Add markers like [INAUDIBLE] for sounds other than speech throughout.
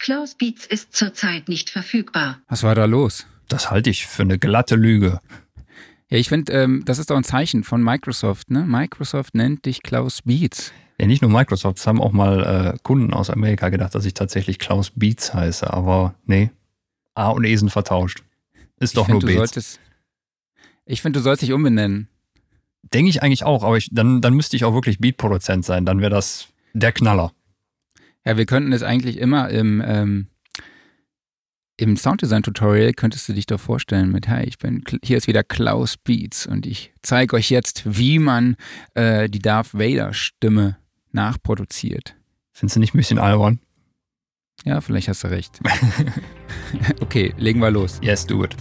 Klaus Beats ist zurzeit nicht verfügbar. Was war da los? Das halte ich für eine glatte Lüge. Ja, ich finde, ähm, das ist doch ein Zeichen von Microsoft. Ne? Microsoft nennt dich Klaus Beats. Ja, nicht nur Microsoft, es haben auch mal äh, Kunden aus Amerika gedacht, dass ich tatsächlich Klaus Beats heiße, aber nee, A und E sind vertauscht. Ist doch ich find, nur du Beats. solltest, Ich finde, du sollst dich umbenennen. Denke ich eigentlich auch, aber ich, dann, dann müsste ich auch wirklich Beat-Produzent sein, dann wäre das der Knaller. Ja, wir könnten es eigentlich immer im, ähm, im Sounddesign-Tutorial könntest du dich doch vorstellen mit, hi, ich bin, hier ist wieder Klaus Beats und ich zeige euch jetzt, wie man äh, die Darth Vader-Stimme nachproduziert. Findest du nicht ein bisschen albern? Ja, vielleicht hast du recht. [LAUGHS] okay, legen wir los. Yes, do it.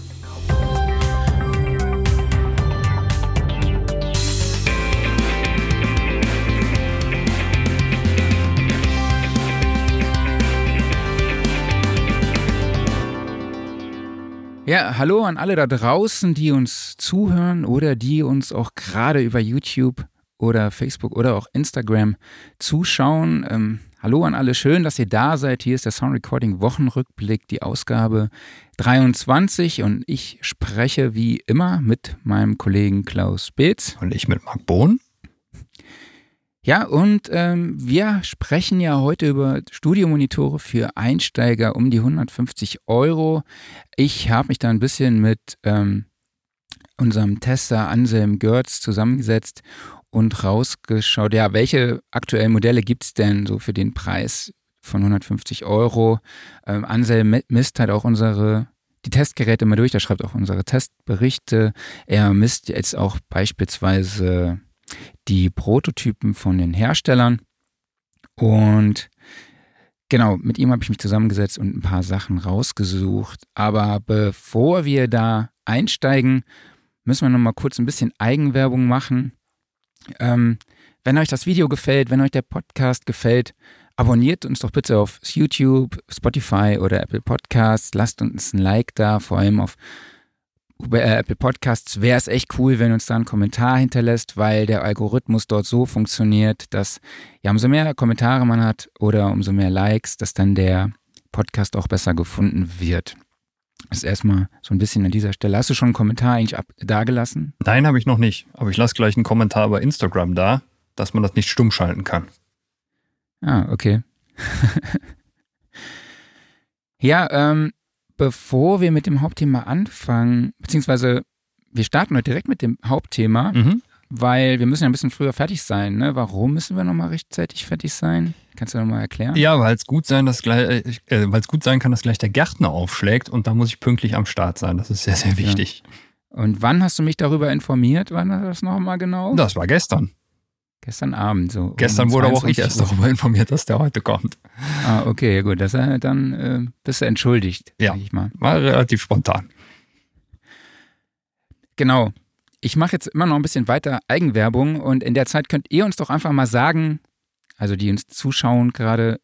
Ja, hallo an alle da draußen, die uns zuhören oder die uns auch gerade über YouTube oder Facebook oder auch Instagram zuschauen. Ähm, hallo an alle, schön, dass ihr da seid. Hier ist der Sound Recording Wochenrückblick, die Ausgabe 23 und ich spreche wie immer mit meinem Kollegen Klaus Beetz. Und ich mit Marc Bohn. Ja, und ähm, wir sprechen ja heute über Studiomonitore für Einsteiger um die 150 Euro. Ich habe mich da ein bisschen mit ähm, unserem Tester Anselm Görz zusammengesetzt und rausgeschaut, ja, welche aktuellen Modelle gibt es denn so für den Preis von 150 Euro? Ähm, Anselm misst halt auch unsere die Testgeräte mal durch, er schreibt auch unsere Testberichte. Er misst jetzt auch beispielsweise die Prototypen von den Herstellern. Und genau, mit ihm habe ich mich zusammengesetzt und ein paar Sachen rausgesucht. Aber bevor wir da einsteigen, müssen wir nochmal kurz ein bisschen Eigenwerbung machen. Ähm, wenn euch das Video gefällt, wenn euch der Podcast gefällt, abonniert uns doch bitte auf YouTube, Spotify oder Apple Podcasts. Lasst uns ein Like da, vor allem auf bei Apple Podcasts wäre es echt cool, wenn uns da ein Kommentar hinterlässt, weil der Algorithmus dort so funktioniert, dass ja umso mehr Kommentare man hat oder umso mehr Likes, dass dann der Podcast auch besser gefunden wird. Das ist erstmal so ein bisschen an dieser Stelle. Hast du schon einen Kommentar eigentlich ab, da gelassen? Nein, habe ich noch nicht. Aber ich lasse gleich einen Kommentar bei Instagram da, dass man das nicht stumm schalten kann. Ah, okay. [LAUGHS] ja, ähm, bevor wir mit dem Hauptthema anfangen, beziehungsweise wir starten heute direkt mit dem Hauptthema, Mhm. weil wir müssen ja ein bisschen früher fertig sein. Ne? Warum müssen wir nochmal rechtzeitig fertig sein? Kannst du nochmal erklären? Ja, weil es gut sein, dass gleich, äh, weil es gut sein kann, dass gleich der Gärtner aufschlägt und da muss ich pünktlich am Start sein. Das ist sehr, sehr wichtig. Und wann hast du mich darüber informiert? Wann war das nochmal genau? Das war gestern. Gestern Abend so. um Gestern wurde aber auch ich 22 erst darüber informiert, dass der heute kommt. Ah, okay, gut. Das, dann äh, bist du entschuldigt, Ja. ich mal. War relativ spontan. Genau. Ich mache jetzt immer noch ein bisschen weiter Eigenwerbung und in der Zeit könnt ihr uns doch einfach mal sagen, also die uns zuschauen gerade,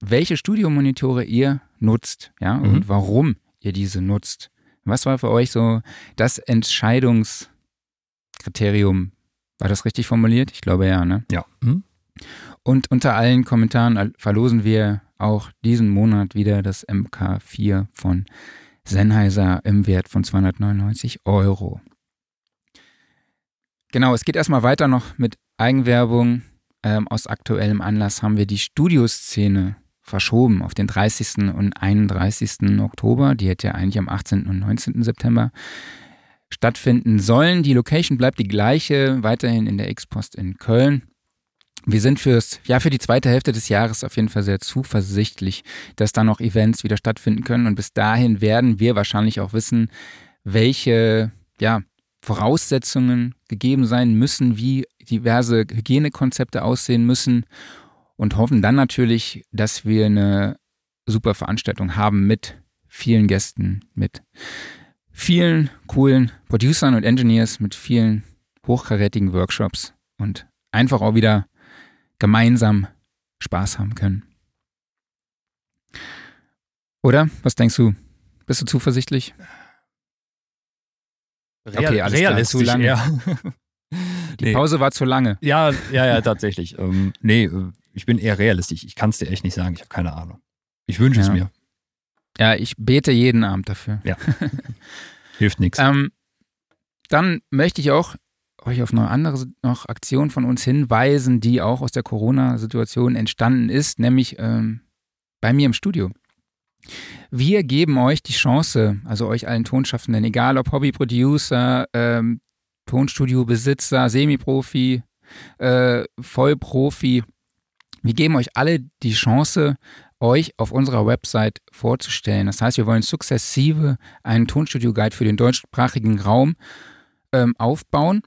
welche Studiomonitore ihr nutzt, ja, Mhm. und warum ihr diese nutzt. Was war für euch so das Entscheidungskriterium? War das richtig formuliert? Ich glaube ja, ne? Ja. Mhm. Und unter allen Kommentaren verlosen wir auch diesen Monat wieder das MK4 von Sennheiser im Wert von 299 Euro. Genau, es geht erstmal weiter noch mit Eigenwerbung. Ähm, aus aktuellem Anlass haben wir die Studioszene verschoben auf den 30. und 31. Oktober. Die hätte ja eigentlich am 18. und 19. September stattfinden sollen. Die Location bleibt die gleiche, weiterhin in der X-Post in Köln. Wir sind fürs, ja, für die zweite Hälfte des Jahres auf jeden Fall sehr zuversichtlich, dass da noch Events wieder stattfinden können. Und bis dahin werden wir wahrscheinlich auch wissen, welche, ja, Voraussetzungen gegeben sein müssen, wie diverse Hygienekonzepte aussehen müssen und hoffen dann natürlich, dass wir eine super Veranstaltung haben mit vielen Gästen, mit vielen coolen Producern und Engineers, mit vielen hochkarätigen Workshops und einfach auch wieder gemeinsam Spaß haben können. Oder? Was denkst du? Bist du zuversichtlich? Okay, alles realistisch zu lange. eher. [LAUGHS] Die Nee. Pause war zu lange. Ja, ja, ja, tatsächlich. ähm, nee, äh, ich bin eher realistisch. Ich kann es dir echt nicht sagen. Ich habe keine Ahnung. Ich wünsche es Ja. mir. Ja, ich bete jeden Abend dafür. Ja. Hilft nichts. [LAUGHS] Ähm, dann möchte ich auch euch auf eine andere noch Aktion von uns hinweisen, die auch aus der Corona-Situation entstanden ist, nämlich ähm, bei mir im Studio. Wir geben euch die Chance, also euch allen Tonschaffenden, egal ob Hobby-Producer, ähm, Tonstudio-Besitzer, Semi-Profi, äh, Vollprofi, wir geben euch alle die Chance, euch auf unserer Website vorzustellen. Das heißt, wir wollen sukzessive einen Tonstudio-Guide für den deutschsprachigen Raum ähm, aufbauen.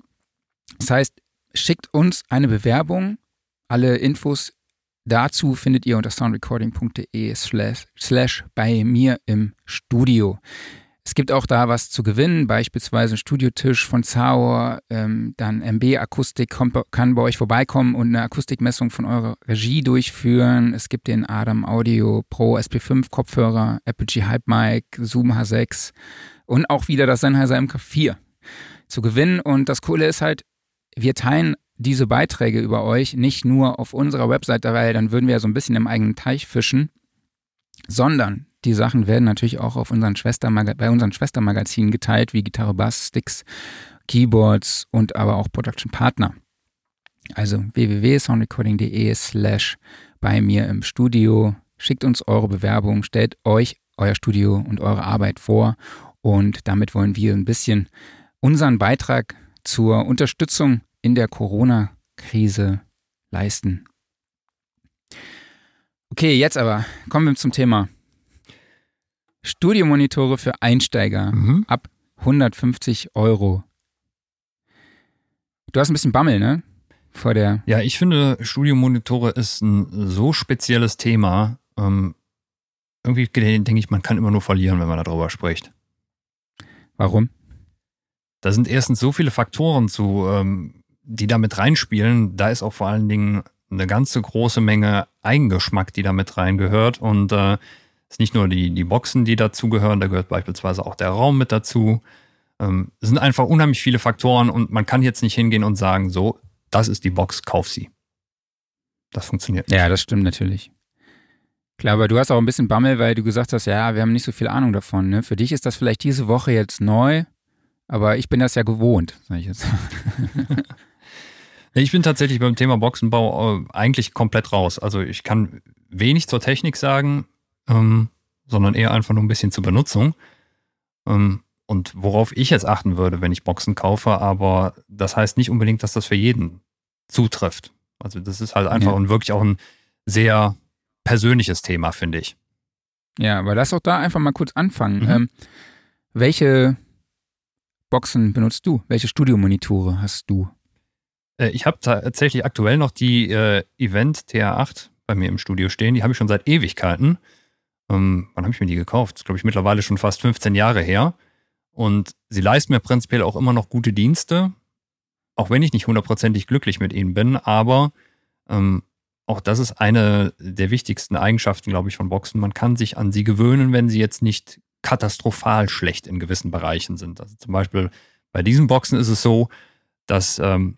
Das heißt, schickt uns eine Bewerbung. Alle Infos dazu findet ihr unter soundrecording.de slash, bei mir im Studio. Es gibt auch da was zu gewinnen, beispielsweise ein Studiotisch von Sauer, ähm, dann MB Akustik kann bei euch vorbeikommen und eine Akustikmessung von eurer Regie durchführen. Es gibt den Adam Audio Pro SP5 Kopfhörer, Apogee Hype Mic, Zoom H6 und auch wieder das Sennheiser MK4 zu gewinnen. Und das Coole ist halt, wir teilen diese Beiträge über euch nicht nur auf unserer Webseite, weil dann würden wir ja so ein bisschen im eigenen Teich fischen, sondern die Sachen werden natürlich auch auf unseren Schwestermaga bei unseren Schwestermagazinen geteilt, wie Gitarre, Bass, Sticks, Keyboards und aber auch Production Partner. Also www.soundrecording.de slash bei mir im Studio. Schickt uns eure Bewerbung, stellt euch euer Studio und eure Arbeit vor und damit wollen wir ein bisschen unseren Beitrag zur Unterstützung in der Corona-Krise leisten. Okay, jetzt aber kommen wir zum Thema. Studiomonitore für Einsteiger Mhm. ab 150 Euro. Du hast ein bisschen Bammel, ne? Vor der. Ja, ich finde, Studiomonitore ist ein so spezielles Thema. Ähm, irgendwie denke ich, man kann immer nur verlieren, wenn man darüber spricht. Warum? Da sind erstens so viele Faktoren zu, ähm, die da mit reinspielen. Da ist auch vor allen Dingen eine ganze große Menge Eigengeschmack, die da mit reingehört. Und äh, ist nicht nur die, die Boxen, die dazugehören, da gehört beispielsweise auch der Raum mit dazu. Ähm, es sind einfach unheimlich viele Faktoren und man kann jetzt nicht hingehen und sagen, so, das ist die Box, kauf sie. Das funktioniert nicht. Ja, das stimmt natürlich. Klar, aber du hast auch ein bisschen Bammel, weil du gesagt hast, ja, wir haben nicht so viel Ahnung davon. Ne? Für dich ist das vielleicht diese Woche jetzt neu, aber ich bin das ja gewohnt, sag ich jetzt. [LAUGHS] Ich bin tatsächlich beim Thema Boxenbau äh, eigentlich komplett raus. Also ich kann wenig zur Technik sagen, ähm, sondern eher einfach nur ein bisschen zur Benutzung. Ähm, und worauf ich jetzt achten würde, wenn ich Boxen kaufe, aber das heißt nicht unbedingt, dass das für jeden zutrifft. Also das ist halt einfach Ja. und wirklich auch ein sehr persönliches Thema, finde ich. Ja, aber lass auch da einfach mal kurz anfangen. Mhm. Ähm, welche Boxen benutzt du? Welche Studiomonitore hast du? Äh, Ich habe tatsächlich aktuell noch die äh, Event TR8 bei mir im Studio stehen. Die habe ich schon seit Ewigkeiten. Ähm, wann habe ich mir die gekauft? Das glaube ich, mittlerweile schon fast 15 Jahre her. Und sie leisten mir prinzipiell auch immer noch gute Dienste, auch wenn ich nicht hundertprozentig glücklich mit ihnen bin. Aber ähm, auch das ist eine der wichtigsten Eigenschaften, glaube ich, von Boxen. Man kann sich an sie gewöhnen, wenn sie jetzt nicht katastrophal schlecht in gewissen Bereichen sind. Also zum Beispiel bei diesen Boxen ist es so, dass ähm,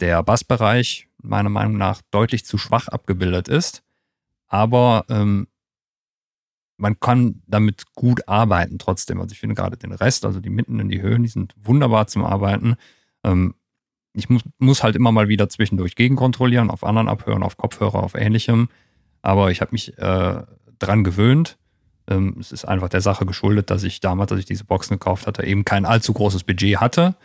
der Bassbereich meiner Meinung nach deutlich zu schwach abgebildet ist. Aber ähm, man kann damit gut arbeiten trotzdem. Also ich finde gerade den Rest, also die Mitten in die Höhen, die sind wunderbar zum Arbeiten. Ähm, ich muss, muss halt immer mal wieder zwischendurch gegenkontrollieren, auf anderen abhören, auf Kopfhörer, auf ähnlichem. Aber ich habe mich äh, dran gewöhnt. Ähm, es ist einfach der Sache geschuldet, dass ich damals, als ich diese Boxen gekauft hatte, eben kein allzu großes Budget hatte.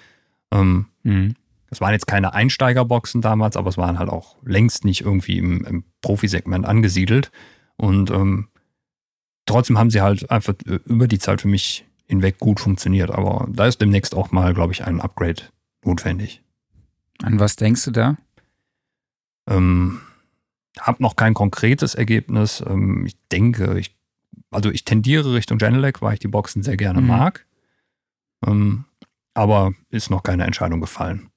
Ähm, Mhm. es waren jetzt keine Einsteigerboxen damals, aber es waren halt auch längst nicht irgendwie im, im Profisegment angesiedelt. Und ähm, trotzdem haben sie halt einfach äh, über die Zeit für mich hinweg gut funktioniert. Aber da ist demnächst auch mal, glaube ich, ein Upgrade notwendig. An was denkst du da? Ähm, hab noch kein konkretes Ergebnis. Ähm, ich denke, ich, also ich tendiere Richtung Genelec, weil ich die Boxen sehr gerne Mhm. mag. Ähm, aber ist noch keine Entscheidung gefallen.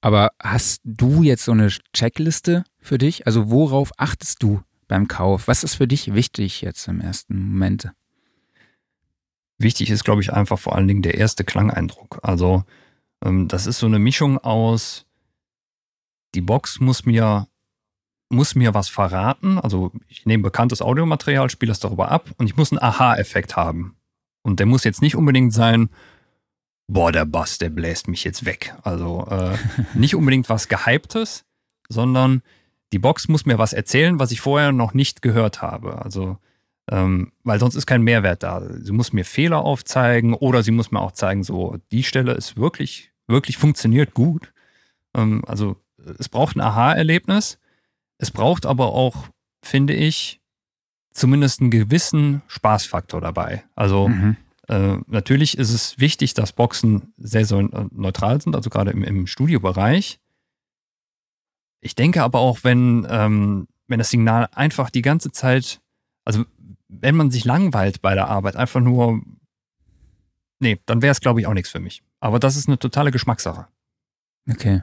Aber hast du jetzt so eine Checkliste für dich? Also worauf achtest du beim Kauf? Was ist für dich wichtig jetzt im ersten Moment? Wichtig ist, glaube ich, einfach vor allen Dingen der erste Klangeindruck. Also ähm, das ist so eine Mischung aus, die Box muss mir muss mir was verraten. Also ich nehme bekanntes Audiomaterial, spiele das darüber ab und ich muss einen Aha-Effekt haben. Und der muss jetzt nicht unbedingt sein, boah, der Bass, der bläst mich jetzt weg. Also äh, [LAUGHS] nicht unbedingt was Gehyptes, sondern die Box muss mir was erzählen, was ich vorher noch nicht gehört habe. Also, ähm, weil sonst ist kein Mehrwert da. Sie muss mir Fehler aufzeigen oder sie muss mir auch zeigen, so, die Stelle ist wirklich, wirklich funktioniert gut. Ähm, also, es braucht ein Aha-Erlebnis. Es braucht aber auch, finde ich, zumindest einen gewissen Spaßfaktor dabei. Also, mhm. äh, natürlich ist es wichtig, dass Boxen sehr, sehr neutral sind, also gerade im, im Studiobereich. Ich denke aber auch, wenn, ähm, wenn das Signal einfach die ganze Zeit, also wenn man sich langweilt bei der Arbeit, einfach nur, nee, dann wäre es, glaube ich, auch nichts für mich. Aber das ist eine totale Geschmackssache. Okay.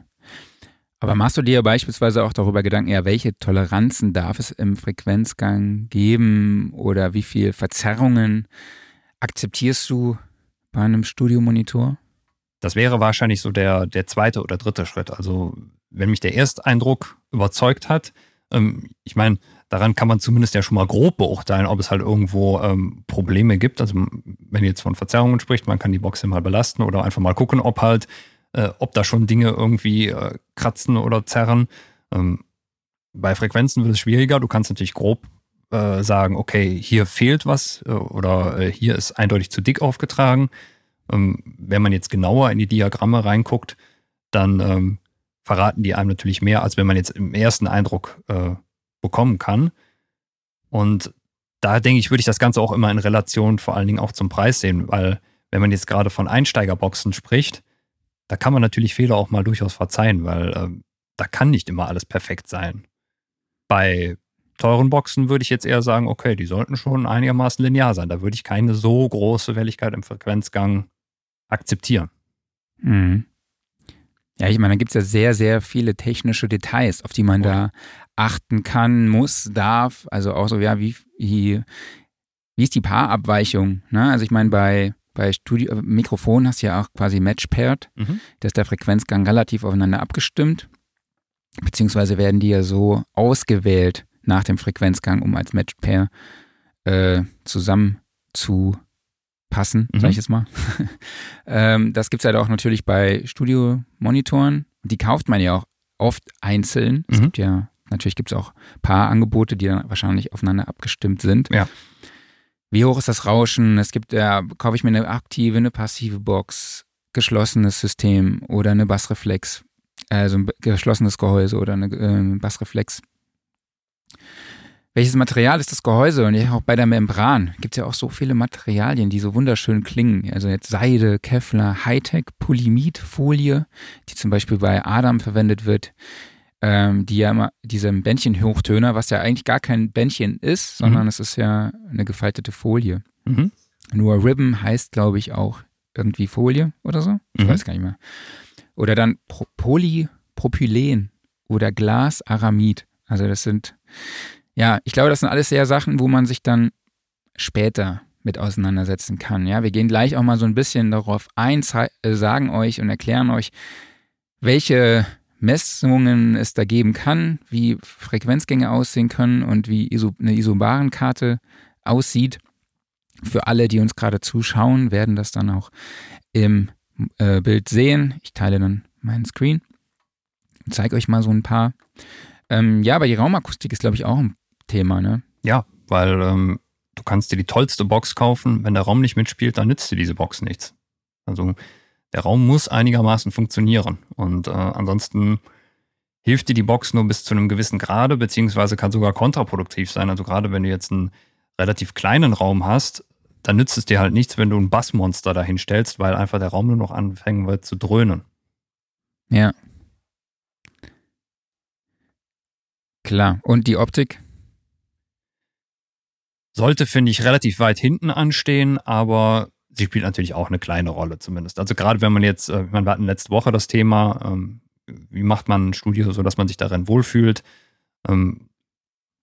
Aber machst du dir beispielsweise auch darüber Gedanken, ja, welche Toleranzen darf es im Frequenzgang geben oder wie viel Verzerrungen akzeptierst du bei einem Studiomonitor? Das wäre wahrscheinlich so der, der zweite oder dritte Schritt. Also wenn mich der Ersteindruck überzeugt hat, ähm, ich meine, daran kann man zumindest ja schon mal grob beurteilen, ob es halt irgendwo ähm, Probleme gibt. Also wenn jetzt von Verzerrungen spricht, man kann die Box mal belasten oder einfach mal gucken, ob halt, äh, ob da schon Dinge irgendwie äh, kratzen oder zerren. Ähm, bei Frequenzen wird es schwieriger. Du kannst natürlich grob äh, sagen, okay, hier fehlt was äh, oder äh, hier ist eindeutig zu dick aufgetragen. Ähm, wenn man jetzt genauer in die Diagramme reinguckt, dann ähm, verraten die einem natürlich mehr, als wenn man jetzt im ersten Eindruck äh, bekommen kann. Und da denke ich, würde ich das Ganze auch immer in Relation vor allen Dingen auch zum Preis sehen, weil wenn man jetzt gerade von Einsteigerboxen spricht, da kann man natürlich Fehler auch mal durchaus verzeihen, weil äh, da kann nicht immer alles perfekt sein. Bei teuren Boxen würde ich jetzt eher sagen, okay, die sollten schon einigermaßen linear sein. Da würde ich keine so große Welligkeit im Frequenzgang akzeptieren. Mhm. Ja, ich meine, da gibt es ja sehr, sehr viele technische Details, auf die man okay. da achten kann, muss, darf. Also auch so, ja, wie, wie, wie ist die Paarabweichung? Ne? Also ich meine, bei, bei Studio, äh, Mikrofon hast du ja auch quasi Match-Paired. Mhm. Da ist der Frequenzgang relativ aufeinander abgestimmt. Beziehungsweise werden die ja so ausgewählt nach dem Frequenzgang, um als Match-Pair äh, zusammen zu passen, mhm. sag ich jetzt mal. [LAUGHS] ähm, das gibt es halt auch natürlich bei Studio-Monitoren. Die kauft man ja auch oft einzeln. Mhm. Es gibt ja, natürlich gibt es auch ein paar Angebote, die dann wahrscheinlich aufeinander abgestimmt sind. Ja. Wie hoch ist das Rauschen? Es gibt ja, kaufe ich mir eine aktive, eine passive Box, geschlossenes System oder eine Bassreflex, also ein geschlossenes Gehäuse oder eine äh, Bassreflex welches Material ist das Gehäuse? Und auch bei der Membran gibt es ja auch so viele Materialien, die so wunderschön klingen. Also jetzt Seide, Kevlar, Hightech, Polyamidfolie, die zum Beispiel bei Adam verwendet wird, ähm, die ja immer diesem Bändchen-Hochtöner, was ja eigentlich gar kein Bändchen ist, sondern mhm. es ist ja eine gefaltete Folie. Mhm. Nur Ribbon heißt, glaube ich, auch irgendwie Folie oder so. Ich mhm. weiß gar nicht mehr. Oder dann Polypropylen oder Glasaramid. Also das sind ja, ich glaube, das sind alles sehr Sachen, wo man sich dann später mit auseinandersetzen kann. Ja, wir gehen gleich auch mal so ein bisschen darauf ein, äh, sagen euch und erklären euch, welche Messungen es da geben kann, wie Frequenzgänge aussehen können und wie ISO, eine Isobarenkarte aussieht. Für alle, die uns gerade zuschauen, werden das dann auch im äh, Bild sehen. Ich teile dann meinen Screen und zeige euch mal so ein paar. Ähm, ja, aber die Raumakustik ist, glaube ich, auch ein Thema, ne? Ja, weil ähm, du kannst dir die tollste Box kaufen, wenn der Raum nicht mitspielt, dann nützt dir diese Box nichts. Also der Raum muss einigermaßen funktionieren und äh, ansonsten hilft dir die Box nur bis zu einem gewissen Grade, beziehungsweise kann sogar kontraproduktiv sein. Also gerade wenn du jetzt einen relativ kleinen Raum hast, dann nützt es dir halt nichts, wenn du ein Bassmonster dahin stellst, weil einfach der Raum nur noch anfangen wird zu dröhnen. Ja. Klar. Und die Optik? Sollte, finde ich, relativ weit hinten anstehen, aber sie spielt natürlich auch eine kleine Rolle zumindest. Also gerade wenn man jetzt, äh, wir hatten letzte Woche das Thema, ähm, wie macht man ein Studio so, dass man sich darin wohlfühlt. Ähm,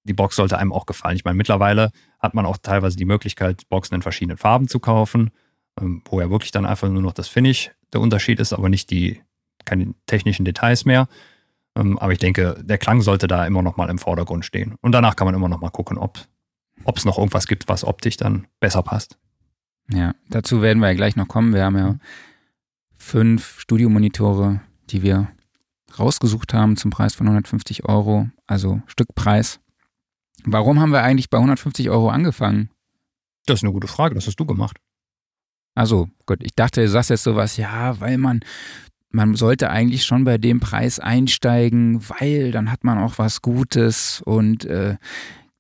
die Box sollte einem auch gefallen. Ich meine, mittlerweile hat man auch teilweise die Möglichkeit, Boxen in verschiedenen Farben zu kaufen, ähm, wo ja wirklich dann einfach nur noch das Finish der Unterschied ist, aber nicht die, keine technischen Details mehr. Ähm, aber ich denke, der Klang sollte da immer noch mal im Vordergrund stehen. Und danach kann man immer noch mal gucken, ob es noch irgendwas gibt, was optisch dann besser passt. Ja, dazu werden wir ja gleich noch kommen. Wir haben ja fünf Studiomonitore, die wir rausgesucht haben zum Preis von 150 Euro, also Stückpreis. Warum haben wir eigentlich bei 150 Euro angefangen? Das ist eine gute Frage, das hast du gemacht. Also, gut, ich dachte, du sagst jetzt sowas, ja, weil man, man sollte eigentlich schon bei dem Preis einsteigen, weil dann hat man auch was Gutes und äh,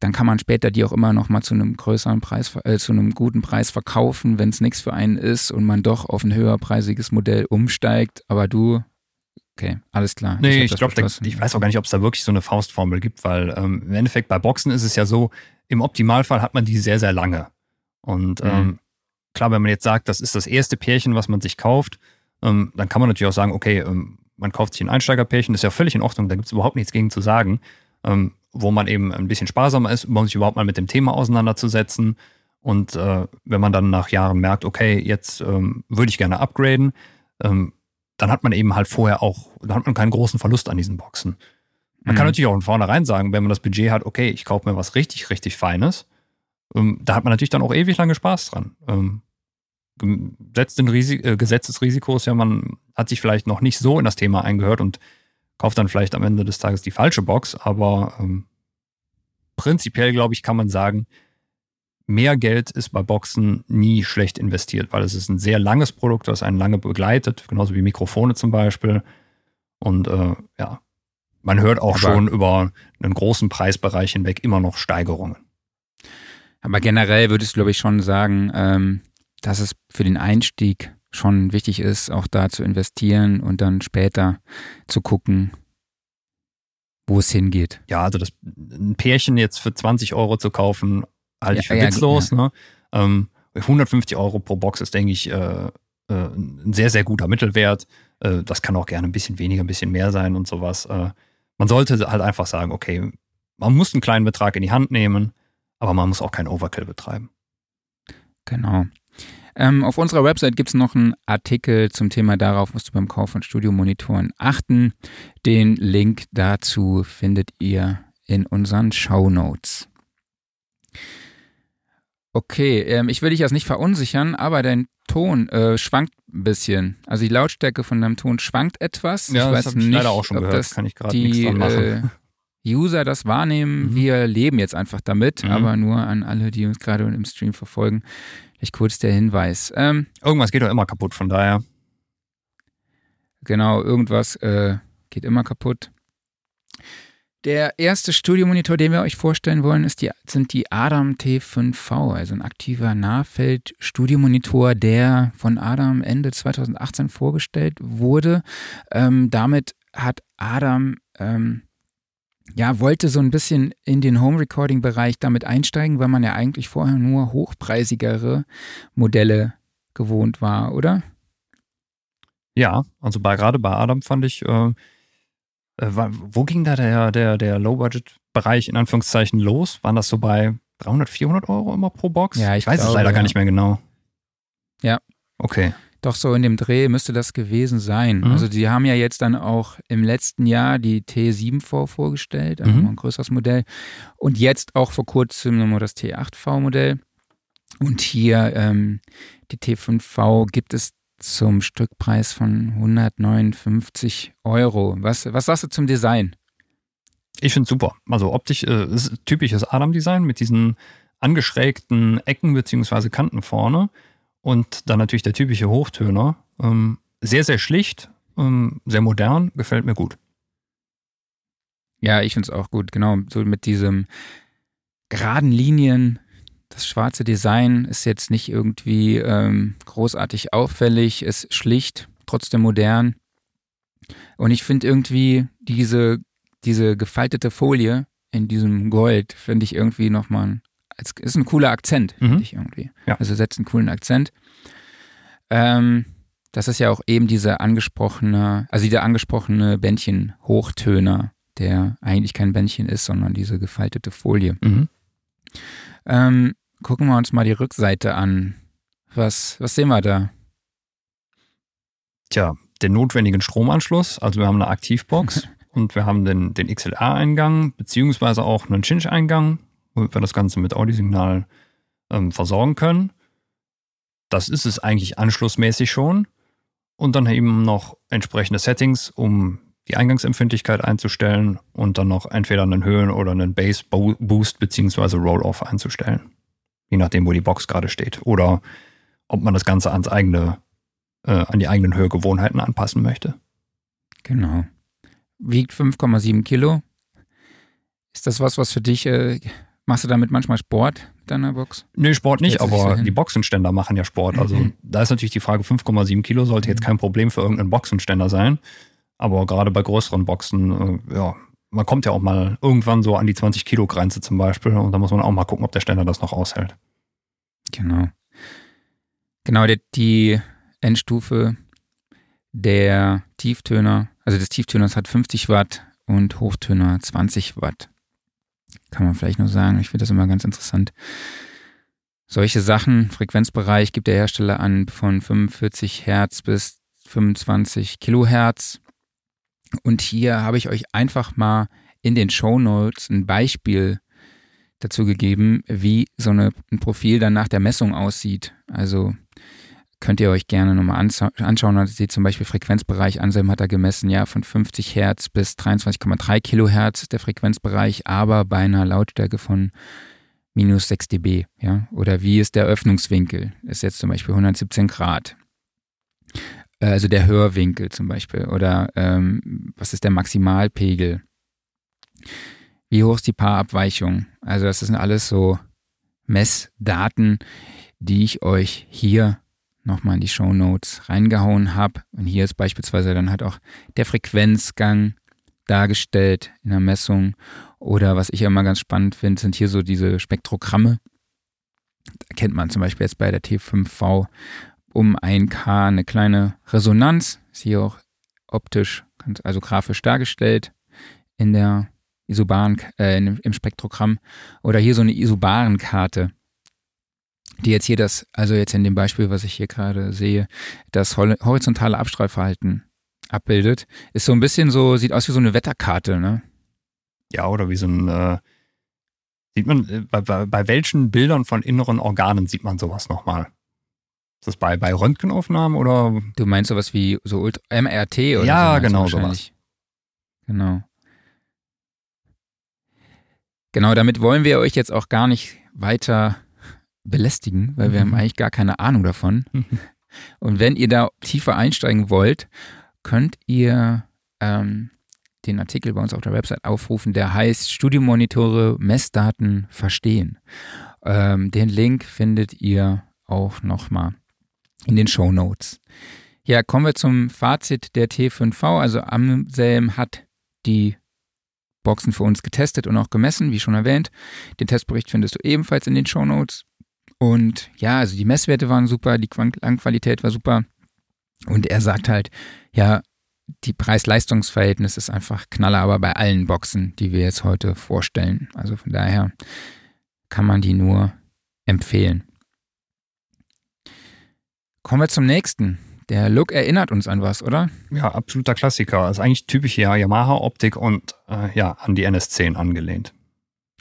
dann kann man später die auch immer noch mal zu einem größeren Preis, äh, zu einem guten Preis verkaufen, wenn es nichts für einen ist und man doch auf ein höherpreisiges Modell umsteigt. Aber du, okay, alles klar. Nee, ich, ich glaube, ich weiß auch gar nicht, ob es da wirklich so eine Faustformel gibt, weil ähm, im Endeffekt bei Boxen ist es ja so, im Optimalfall hat man die sehr, sehr lange. Und mhm. ähm, klar, wenn man jetzt sagt, das ist das erste Pärchen, was man sich kauft, ähm, dann kann man natürlich auch sagen, okay, ähm, man kauft sich ein Einsteigerpärchen, das ist ja völlig in Ordnung, da gibt es überhaupt nichts gegen zu sagen, ähm, wo man eben ein bisschen sparsamer ist, um sich überhaupt mal mit dem Thema auseinanderzusetzen. Und äh, wenn man dann nach Jahren merkt, okay, jetzt ähm, würde ich gerne upgraden, ähm, dann hat man eben halt vorher auch, dann hat man keinen großen Verlust an diesen Boxen. Man mhm. kann natürlich auch von vornherein sagen, wenn man das Budget hat, okay, ich kaufe mir was richtig, richtig Feines, ähm, da hat man natürlich dann auch ewig lange Spaß dran. Ähm, gesetzt äh, gesetztes Risiko ist ja, man hat sich vielleicht noch nicht so in das Thema eingehört und kauft dann vielleicht am Ende des Tages die falsche Box, aber ähm, prinzipiell, glaube ich, kann man sagen, mehr Geld ist bei Boxen nie schlecht investiert, weil es ist ein sehr langes Produkt, das einen lange begleitet, genauso wie Mikrofone zum Beispiel. Und äh, ja, man hört auch aber schon über einen großen Preisbereich hinweg immer noch Steigerungen. Aber generell würdest du, glaube ich, schon sagen, ähm, dass es für den Einstieg schon wichtig ist, auch da zu investieren und dann später zu gucken, wo es hingeht. Ja, also das, ein Pärchen jetzt für 20 Euro zu kaufen, halte ich für ja, witzlos. Ja. Ne? Ähm, 150 Euro pro Box ist, denke ich, äh, äh, ein sehr, sehr guter Mittelwert. Äh, das kann auch gerne ein bisschen weniger, ein bisschen mehr sein und sowas. Äh, man sollte halt einfach sagen, okay, man muss einen kleinen Betrag in die Hand nehmen, aber man muss auch keinen Overkill betreiben. Genau. Ähm, auf unserer Website gibt es noch einen Artikel zum Thema darauf musst du beim Kauf von Studiomonitoren achten. Den Link dazu findet ihr in unseren Show Notes. Okay, ähm, ich will dich jetzt nicht verunsichern, aber dein Ton äh, schwankt ein bisschen. Also die Lautstärke von deinem Ton schwankt etwas. Ja, ich das habe ich leider auch schon gehört. Das kann ich gerade nichts dran machen. Äh, User das wahrnehmen. Mhm. Wir leben jetzt einfach damit, mhm. aber nur an alle, die uns gerade im Stream verfolgen. Vielleicht kurz der Hinweis. Ähm, irgendwas geht doch immer kaputt, von daher. Genau, irgendwas äh, geht immer kaputt. Der erste Studiomonitor, den wir euch vorstellen wollen, ist die, sind die Adam T5V, also ein aktiver Nahfeld-Studiomonitor, der von Adam Ende 2018 vorgestellt wurde. Ähm, damit hat Adam ähm, ja, wollte so ein bisschen in den Home Recording Bereich damit einsteigen, weil man ja eigentlich vorher nur hochpreisigere Modelle gewohnt war, oder? Ja, also bei, gerade bei Adam fand ich, äh, äh, wo ging da der, der, der Low-Budget-Bereich in Anführungszeichen los? Waren das so bei 300, 400 Euro immer pro Box? Ja, ich, ich weiß glaube, es leider ja. gar nicht mehr genau. Ja. Okay. Doch so in dem Dreh müsste das gewesen sein. Mhm. Also die haben ja jetzt dann auch im letzten Jahr die T7V vorgestellt, also mhm. ein größeres Modell. Und jetzt auch vor kurzem nochmal das T8V-Modell. Und hier ähm, die T5V gibt es zum Stückpreis von 159 Euro. Was, was sagst du zum Design? Ich finde es super. Also optisch äh, ist typisches Adam-Design mit diesen angeschrägten Ecken bzw. Kanten vorne. Und dann natürlich der typische Hochtöner. Ähm, sehr, sehr schlicht, ähm, sehr modern, gefällt mir gut. Ja, ich finde es auch gut, genau. So mit diesem geraden Linien. Das schwarze Design ist jetzt nicht irgendwie ähm, großartig auffällig, ist schlicht, trotzdem modern. Und ich finde irgendwie diese, diese gefaltete Folie in diesem Gold, finde ich irgendwie nochmal als, ist ein cooler Akzent, mhm. finde ich irgendwie. Ja. Also setzt einen coolen Akzent. Ähm, das ist ja auch eben diese angesprochene, also dieser angesprochene Bändchen-Hochtöner, der eigentlich kein Bändchen ist, sondern diese gefaltete Folie. Mhm. Ähm, gucken wir uns mal die Rückseite an. Was, was sehen wir da? Tja, den notwendigen Stromanschluss. Also wir haben eine Aktivbox [LAUGHS] und wir haben den, den XLR-Eingang, beziehungsweise auch einen Cinch-Eingang, wo wir das Ganze mit Audiosignal ähm, versorgen können. Das ist es eigentlich anschlussmäßig schon. Und dann eben noch entsprechende Settings, um die Eingangsempfindlichkeit einzustellen und dann noch entweder einen Höhen- oder einen Bass-Boost beziehungsweise Roll-Off einzustellen. Je nachdem, wo die Box gerade steht. Oder ob man das Ganze ans eigene, äh, an die eigenen Hörgewohnheiten anpassen möchte. Genau. Wiegt 5,7 Kilo. Ist das was, was für dich, äh, machst du damit manchmal Sport mit deiner Box? Nee, Sport nicht, aber die Boxenständer machen ja Sport. Also Mhm. da ist natürlich die Frage, 5,7 Kilo sollte jetzt kein Problem für irgendeinen Boxenständer sein. Aber gerade bei größeren Boxen, äh, ja, man kommt ja auch mal irgendwann so an die 20 Kilo Grenze zum Beispiel und da muss man auch mal gucken, ob der Ständer das noch aushält. Genau. Genau, die, die Endstufe der Tieftöner, also des Tieftöners hat 50 Watt und Hochtöner 20 Watt. Kann man vielleicht nur sagen. Ich finde das immer ganz interessant. Solche Sachen, Frequenzbereich gibt der Hersteller an von 45 Hertz bis 25 Kilohertz. Und hier habe ich euch einfach mal in den Show Notes ein Beispiel dazu gegeben, wie so eine, ein Profil dann nach der Messung aussieht. Also könnt ihr euch gerne nochmal anschauen. Da seht zum Beispiel Frequenzbereich. Anselm hat er gemessen, ja, von 50 Hertz bis 23,3 Kilohertz der Frequenzbereich, aber bei einer Lautstärke von minus 6 dB, ja. Oder wie ist der Öffnungswinkel? Ist jetzt zum Beispiel 117 Grad. Äh, Also der Hörwinkel zum Beispiel. Oder ähm, was ist der Maximalpegel? Wie hoch ist die Paarabweichung? Also das sind alles so Messdaten, die ich euch hier nochmal in die Show Notes reingehauen habe. Und hier ist beispielsweise dann halt auch der Frequenzgang dargestellt in der Messung. Oder was ich immer ganz spannend finde, sind hier so diese Spektrogramme. Da kennt man zum Beispiel jetzt bei der T5V um 1K eine kleine Resonanz. Ist hier auch optisch, also grafisch dargestellt in der Isobaren, äh, im Spektrogramm. Oder hier so eine Isobarenkarte die jetzt hier das, also jetzt in dem Beispiel, was ich hier gerade sehe, das horizontale Abstrahlverhalten abbildet, ist so ein bisschen so, sieht aus wie so eine Wetterkarte, ne? Ja, oder wie so ein, äh, sieht man, äh, bei, bei, bei welchen Bildern von inneren Organen sieht man sowas nochmal? Ist das bei, bei Röntgenaufnahmen oder? Du meinst sowas wie so Ultra MRT oder Ja, so? genau, sowas. Genau. Genau, damit wollen wir euch jetzt auch gar nicht weiter belästigen, weil wir Mhm. haben eigentlich gar keine Ahnung davon. [LAUGHS] Und wenn ihr da tiefer einsteigen wollt, könnt ihr ähm, den Artikel bei uns auf der Website aufrufen, der heißt Studiomonitore Messdaten verstehen. Ähm, den Link findet ihr auch nochmal in den Show Notes. Ja, kommen wir zum Fazit der T5V. Also Amselm hat die Boxen für uns getestet und auch gemessen, wie schon erwähnt. Den Testbericht findest du ebenfalls in den Show Notes. Und ja, also die Messwerte waren super, die Klangqualität war super. Und er sagt halt, ja, die Preis-Leistungs-Verhältnis ist einfach knaller, aber bei allen Boxen, die wir jetzt heute vorstellen. Also von daher kann man die nur empfehlen. Kommen wir zum nächsten. Der Look erinnert uns an was, oder? Ja, absoluter Klassiker. Ist eigentlich typisch ja Yamaha-Optik und äh, ja, an die NS10 angelehnt.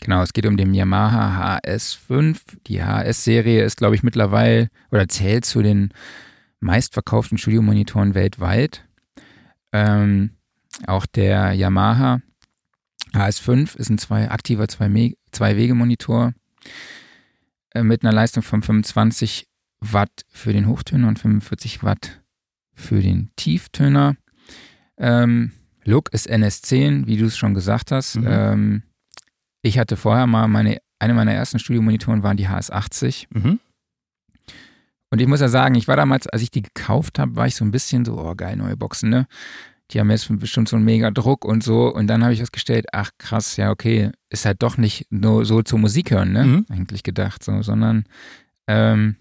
Genau, es geht um den Yamaha HS5. Die HS-Serie ist, glaube ich, mittlerweile oder zählt zu den meistverkauften Studiomonitoren weltweit. Ähm, auch der Yamaha HS5 ist ein zwei, aktiver Zwei-Wege-Monitor äh, mit einer Leistung von 25 Watt für den Hochtöner und 45 Watt für den Tieftöner. Ähm, Look ist NS10, wie du es schon gesagt hast. Mhm. Ähm, ich hatte vorher mal meine, eine meiner ersten Studiomonitoren waren die HS80. Mhm. Und ich muss ja sagen, ich war damals, als ich die gekauft habe, war ich so ein bisschen so, oh geil, neue Boxen, ne? Die haben jetzt bestimmt so einen mega Druck und so. Und dann habe ich festgestellt, ach krass, ja, okay, ist halt doch nicht nur so zur Musik hören, ne? Mhm. Eigentlich gedacht, so, sondern ähm,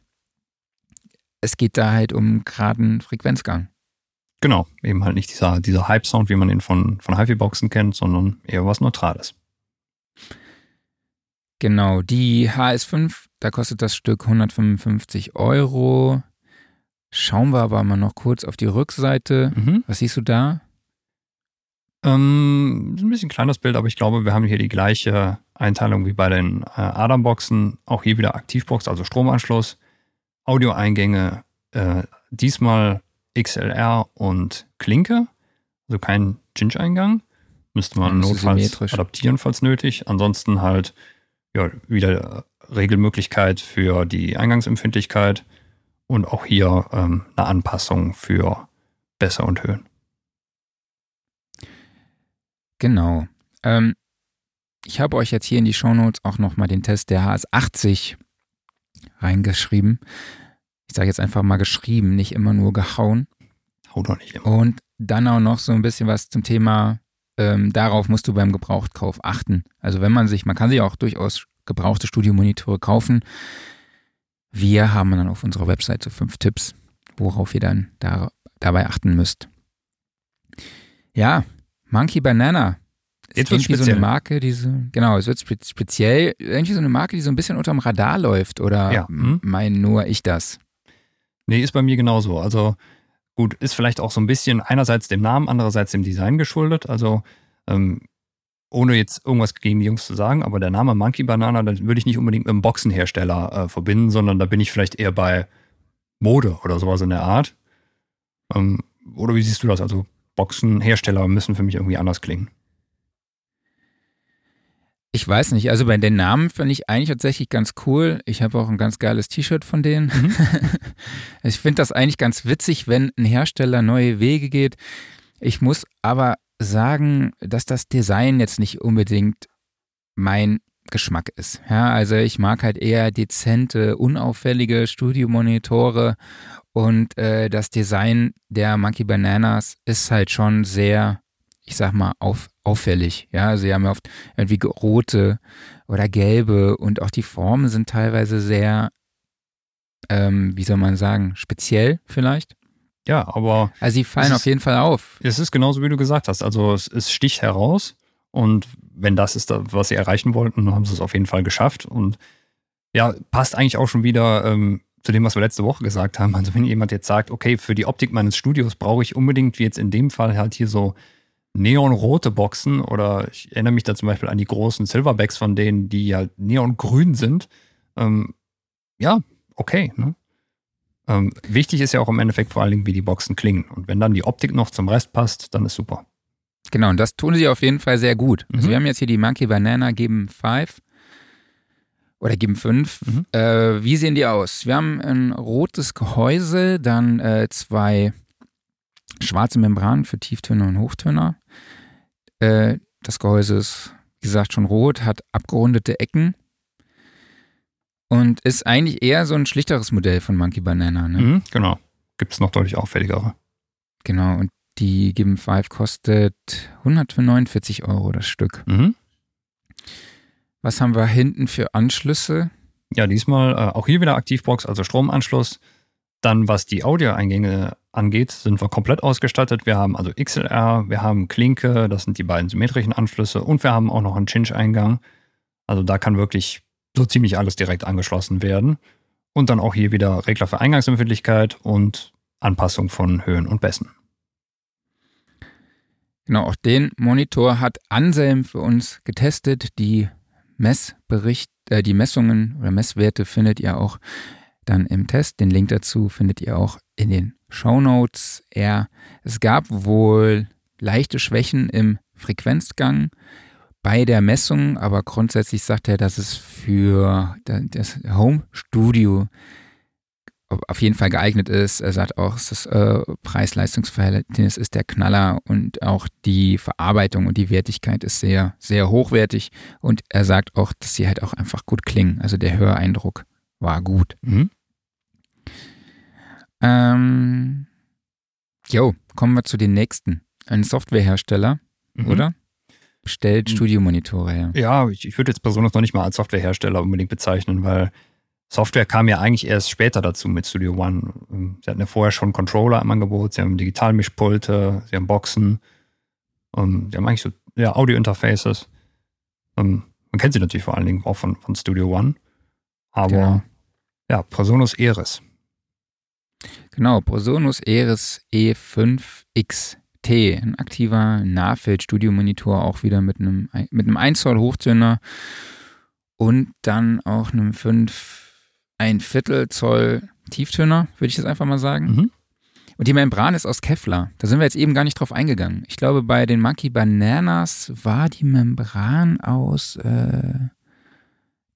es geht da halt um geraden Frequenzgang. Genau, eben halt nicht dieser, dieser Hype-Sound, wie man ihn von, von HiFi-Boxen kennt, sondern eher was Neutrales. Genau, die HS5, da kostet das Stück 155 Euro. Schauen wir aber mal noch kurz auf die Rückseite. Mhm. Was siehst du da? Ähm, ist ein bisschen kleines Bild, aber ich glaube, wir haben hier die gleiche Einteilung wie bei den äh, Adam-Boxen. Auch hier wieder Aktivbox, also Stromanschluss, Audioeingänge, äh, diesmal XLR und Klinke, also kein Cinch-Eingang. Müsste man notfalls adaptieren, falls nötig. Ansonsten halt ja, wieder Regelmöglichkeit für die Eingangsempfindlichkeit und auch hier ähm, eine Anpassung für Bässe und Höhen. Genau. Ähm, ich habe euch jetzt hier in die Shownotes auch nochmal den Test der HS80 reingeschrieben. Ich sage jetzt einfach mal geschrieben, nicht immer nur gehauen. Hau doch nicht immer. Und dann auch noch so ein bisschen was zum Thema, ähm, darauf musst du beim Gebrauchtkauf achten. Also wenn man sich, man kann sich auch durchaus gebrauchte Studiomonitore kaufen. Wir haben dann auf unserer Website so fünf Tipps, worauf ihr dann da, dabei achten müsst. Ja, Monkey Banana. Jetzt wird irgendwie so eine Marke, die so, genau, es wird speziell, irgendwie so eine Marke, die so ein bisschen unterm Radar läuft, oder ja. hm? mein nur ich das? Nee, ist bei mir genauso. Also gut, ist vielleicht auch so ein bisschen einerseits dem Namen, andererseits dem Design geschuldet. Also ähm, ohne jetzt irgendwas gegen die Jungs zu sagen, aber der Name Monkey Banana, das würde ich nicht unbedingt mit einem Boxenhersteller äh, verbinden, sondern da bin ich vielleicht eher bei Mode oder sowas in der Art. Ähm, oder wie siehst du das? Also Boxenhersteller müssen für mich irgendwie anders klingen. Ich weiß nicht, also bei den Namen finde ich eigentlich tatsächlich ganz cool. Ich habe auch ein ganz geiles T-Shirt von denen. Mhm. [LAUGHS] ich finde das eigentlich ganz witzig, wenn ein Hersteller neue Wege geht. Ich muss aber sagen, dass das Design jetzt nicht unbedingt mein Geschmack ist. Ja, also ich mag halt eher dezente, unauffällige Studiomonitore und äh, das Design der Monkey Bananas ist halt schon sehr, ich sag mal, auf, auffällig. Ja, sie haben oft irgendwie rote oder gelbe und auch die Formen sind teilweise sehr, ähm, wie soll man sagen, speziell vielleicht. Ja, aber. Also sie fallen auf jeden Fall auf. Es ist genauso, wie du gesagt hast. Also es, es sticht heraus und wenn das ist, was sie erreichen wollten, dann haben sie es auf jeden Fall geschafft. Und ja, passt eigentlich auch schon wieder ähm, zu dem, was wir letzte Woche gesagt haben. Also wenn jemand jetzt sagt, okay, für die Optik meines Studios brauche ich unbedingt, wie jetzt in dem Fall halt hier so neonrote Boxen oder ich erinnere mich da zum Beispiel an die großen Silverbacks von denen, die halt neongrün sind. Ähm, ja, okay. Ne? Ähm, wichtig ist ja auch im Endeffekt vor allen Dingen, wie die Boxen klingen. Und wenn dann die Optik noch zum Rest passt, dann ist super. Genau, und das tun sie auf jeden Fall sehr gut. Also mhm. wir haben jetzt hier die Monkey Banana Geben 5 oder Geben 5. Mhm. Äh, wie sehen die aus? Wir haben ein rotes Gehäuse, dann äh, zwei schwarze Membranen für Tieftöner und Hochtöner. Äh, das Gehäuse ist, wie gesagt, schon rot, hat abgerundete Ecken und ist eigentlich eher so ein schlichteres Modell von Monkey Banana. Ne? Mhm, genau. Gibt es noch deutlich auffälligere. Genau, und die Gibbon 5 kostet 149 Euro das Stück. Mhm. Was haben wir hinten für Anschlüsse? Ja, diesmal äh, auch hier wieder Aktivbox, also Stromanschluss. Dann, was die Audioeingänge angeht, sind wir komplett ausgestattet. Wir haben also XLR, wir haben Klinke, das sind die beiden symmetrischen Anschlüsse und wir haben auch noch einen Cinch-Eingang. Also da kann wirklich so ziemlich alles direkt angeschlossen werden. Und dann auch hier wieder Regler für Eingangsempfindlichkeit und Anpassung von Höhen und Bässen. Genau, auch den Monitor hat Anselm für uns getestet. Die Messbericht, äh, die Messungen oder Messwerte findet ihr auch dann im Test. Den Link dazu findet ihr auch in den Show Notes. Er, es gab wohl leichte Schwächen im Frequenzgang bei der Messung, aber grundsätzlich sagt er, dass es für das Home Studio auf jeden Fall geeignet ist. Er sagt auch, das äh, Preis-Leistungs-Verhältnis ist der Knaller und auch die Verarbeitung und die Wertigkeit ist sehr, sehr hochwertig. Und er sagt auch, dass sie halt auch einfach gut klingen. Also der Höreindruck war gut. Mhm. Ähm, jo, kommen wir zu den nächsten. Ein Softwarehersteller, mhm. oder? Stellt hm. Studiomonitore her. Ja, ich, ich würde jetzt Personas noch nicht mal als Softwarehersteller unbedingt bezeichnen, weil Software kam ja eigentlich erst später dazu mit Studio One. Ähm, sie hatten ja vorher schon Controller im Angebot, sie haben Digitalmischpulte, sie haben Boxen, ähm, sie haben eigentlich so ja, Audio-Interfaces. Ähm, man kennt sie natürlich vor allen Dingen auch von, von Studio One. Aber genau. ja, Presonus Eris. Genau, Presonus Eris E5X T, ein aktiver Nahfeld-Studiomonitor, auch wieder mit einem, mit einem 1 Zoll Hochtöner und dann auch einem 5, ein Viertel Zoll Tieftöner, würde ich das einfach mal sagen. Mhm. Und die Membran ist aus Kevlar. Da sind wir jetzt eben gar nicht drauf eingegangen. Ich glaube, bei den Monkey Bananas war die Membran aus äh,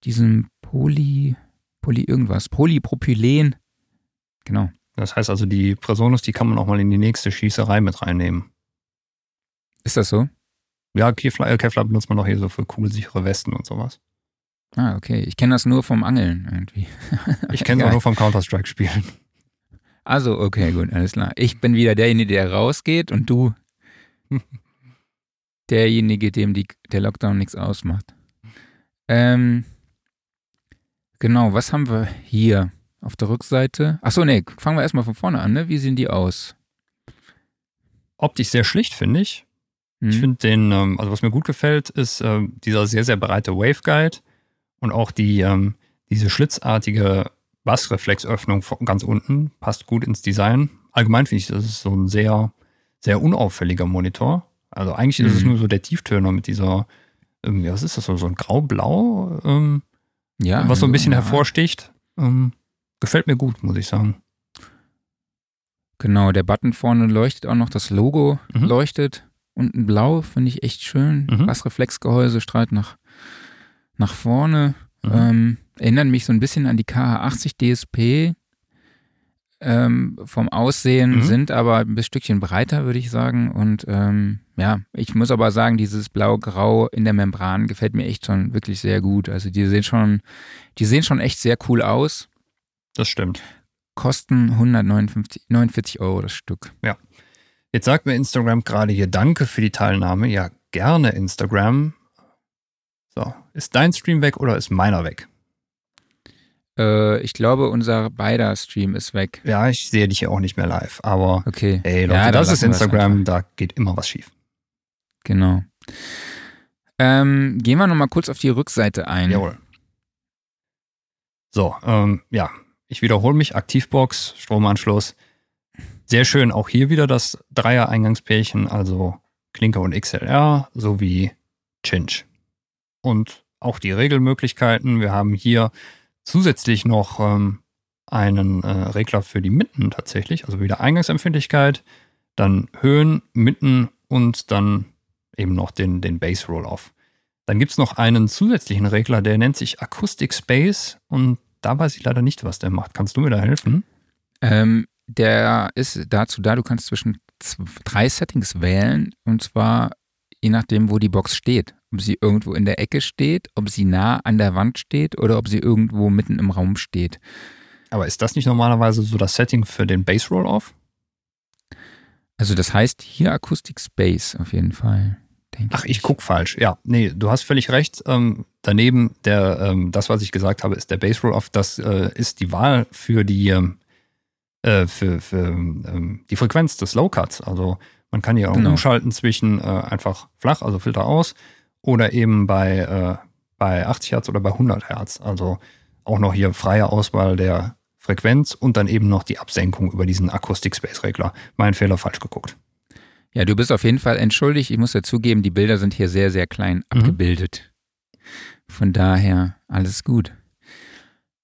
diesem Poly, Poly irgendwas, Polypropylen. Genau. Das heißt also, die Presonus, die kann man auch mal in die nächste Schießerei mit reinnehmen. Ist das so? Ja, Kevlar, äh, Kevlar benutzt man doch hier so für kugelsichere Westen und sowas. Ah, okay. Ich kenne das nur vom Angeln irgendwie. [LAUGHS] Ich kenne es auch nur vom Counter-Strike-Spielen. Also, okay, gut, alles klar. Ich bin wieder derjenige, der rausgeht und du [LAUGHS] derjenige, dem die, der Lockdown nichts ausmacht. Ähm, genau, was haben wir hier auf der Rückseite? Achso, nee, fangen wir erstmal von vorne an, ne? Wie sehen die aus? Optisch sehr schlicht, finde ich. Hm? Ich finde den, ähm, also was mir gut gefällt, ist ähm, dieser sehr, sehr breite Waveguide und auch die, ähm, diese schlitzartige Bassreflexöffnung ganz unten. Passt gut ins Design. Allgemein finde ich, das ist so ein sehr, sehr unauffälliger Monitor. Also eigentlich ist es Mhm. nur so der Tieftöner mit dieser, was ist das, so, so ein grau-blau, ähm, Ja. was so ein bisschen ja. hervorsticht. Ähm, gefällt mir gut, muss ich sagen. Genau, der Button vorne leuchtet auch noch, das Logo Mhm. leuchtet. Unten blau, finde ich echt schön. Mhm. Bassreflexgehäuse strahlt nach, nach vorne. Mhm. Ähm, erinnern mich so ein bisschen an die KH80 DSP. Ähm, vom Aussehen Mhm. sind aber ein Stückchen breiter, würde ich sagen. Und ähm, ja, ich muss aber sagen, dieses Blau-Grau in der Membran gefällt mir echt schon wirklich sehr gut. Also die sehen schon, die sehen schon echt sehr cool aus. Das stimmt. Kosten 149 49 Euro das Stück. Jetzt sagt mir Instagram gerade hier Danke für die Teilnahme. Ja, gerne Instagram. So, ist dein Stream weg oder ist meiner weg? Äh, ich glaube, unser beider Stream ist weg. Ja, ich sehe dich ja auch nicht mehr live. Aber Okay. hey Leute, Ja, das ist Instagram, da geht immer was schief. Genau. Ähm, gehen wir nochmal kurz auf die Rückseite ein. Jawohl. So, ähm, ja, ich wiederhole mich. Aktivbox, Stromanschluss. Sehr schön auch hier wieder das Dreier-Eingangspärchen, also Klinker und XLR sowie Cinch. Und auch die Regelmöglichkeiten. Wir haben hier zusätzlich noch ähm, einen äh, Regler für die Mitten tatsächlich, also wieder Eingangsempfindlichkeit, dann Höhen, Mitten und dann eben noch den, den Bass Roll-Off. Dann gibt es noch einen zusätzlichen Regler, der nennt sich Acoustic Space und da weiß ich leider nicht, was der macht. Kannst du mir da helfen? Ähm, der ist dazu da, du kannst zwischen zw- drei Settings wählen und zwar je nachdem, wo die Box steht. Ob sie irgendwo in der Ecke steht, ob sie nah an der Wand steht oder ob sie irgendwo mitten im Raum steht. Aber ist das nicht normalerweise so das Setting für den Bass Roll-Off? Also das heißt hier Acoustic Space auf jeden Fall. Denke Ach, ich guck falsch. Ja, nee, du hast völlig recht. Ähm, daneben, der, ähm, das, was ich gesagt habe, ist der Bass Roll-Off. Das äh, ist die Wahl für die, ähm, äh, für, für ähm, die Frequenz des Low Cuts. Also man kann hier auch Genau. umschalten zwischen äh, einfach flach, also Filter aus, oder eben bei, äh, bei 80 Hertz oder bei 100 Hertz. Also auch noch hier freie Auswahl der Frequenz und dann eben noch die Absenkung über diesen Acoustic Space Regler. Mein Fehler, falsch geguckt. Ja, du bist auf jeden Fall entschuldigt. Ich muss ja zugeben, die Bilder sind hier sehr, sehr klein Mhm. abgebildet. Von daher alles gut.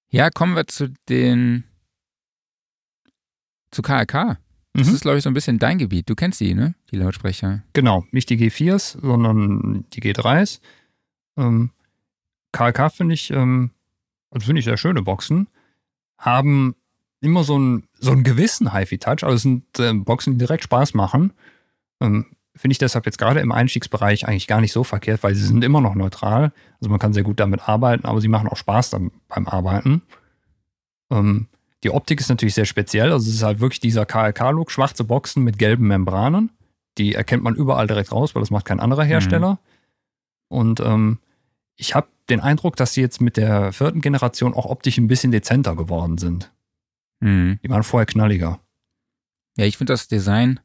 Ja, kommen wir zu den zu KRK. Das Mhm. ist, glaube ich, so ein bisschen dein Gebiet. Du kennst die, ne? Die Lautsprecher. Genau, nicht die G4s, sondern die G3s. Ähm, KLK finde ich, ähm, also finde ich sehr schöne Boxen, haben immer so einen, so einen gewissen HiFi-Touch, also es sind äh, Boxen, die direkt Spaß machen. Ähm, finde ich deshalb jetzt gerade im Einstiegsbereich eigentlich gar nicht so verkehrt, weil sie sind immer noch neutral. Also man kann sehr gut damit arbeiten, aber sie machen auch Spaß dann beim Arbeiten. Ähm, die Optik ist natürlich sehr speziell, also es ist halt wirklich dieser KLK-Look, schwarze Boxen mit gelben Membranen. Die erkennt man überall direkt raus, weil das macht kein anderer Hersteller. Und ähm, ich habe den Eindruck, dass sie jetzt mit der vierten Generation auch optisch ein bisschen dezenter geworden sind. Mhm. Die waren vorher knalliger. Ja, ich finde das Design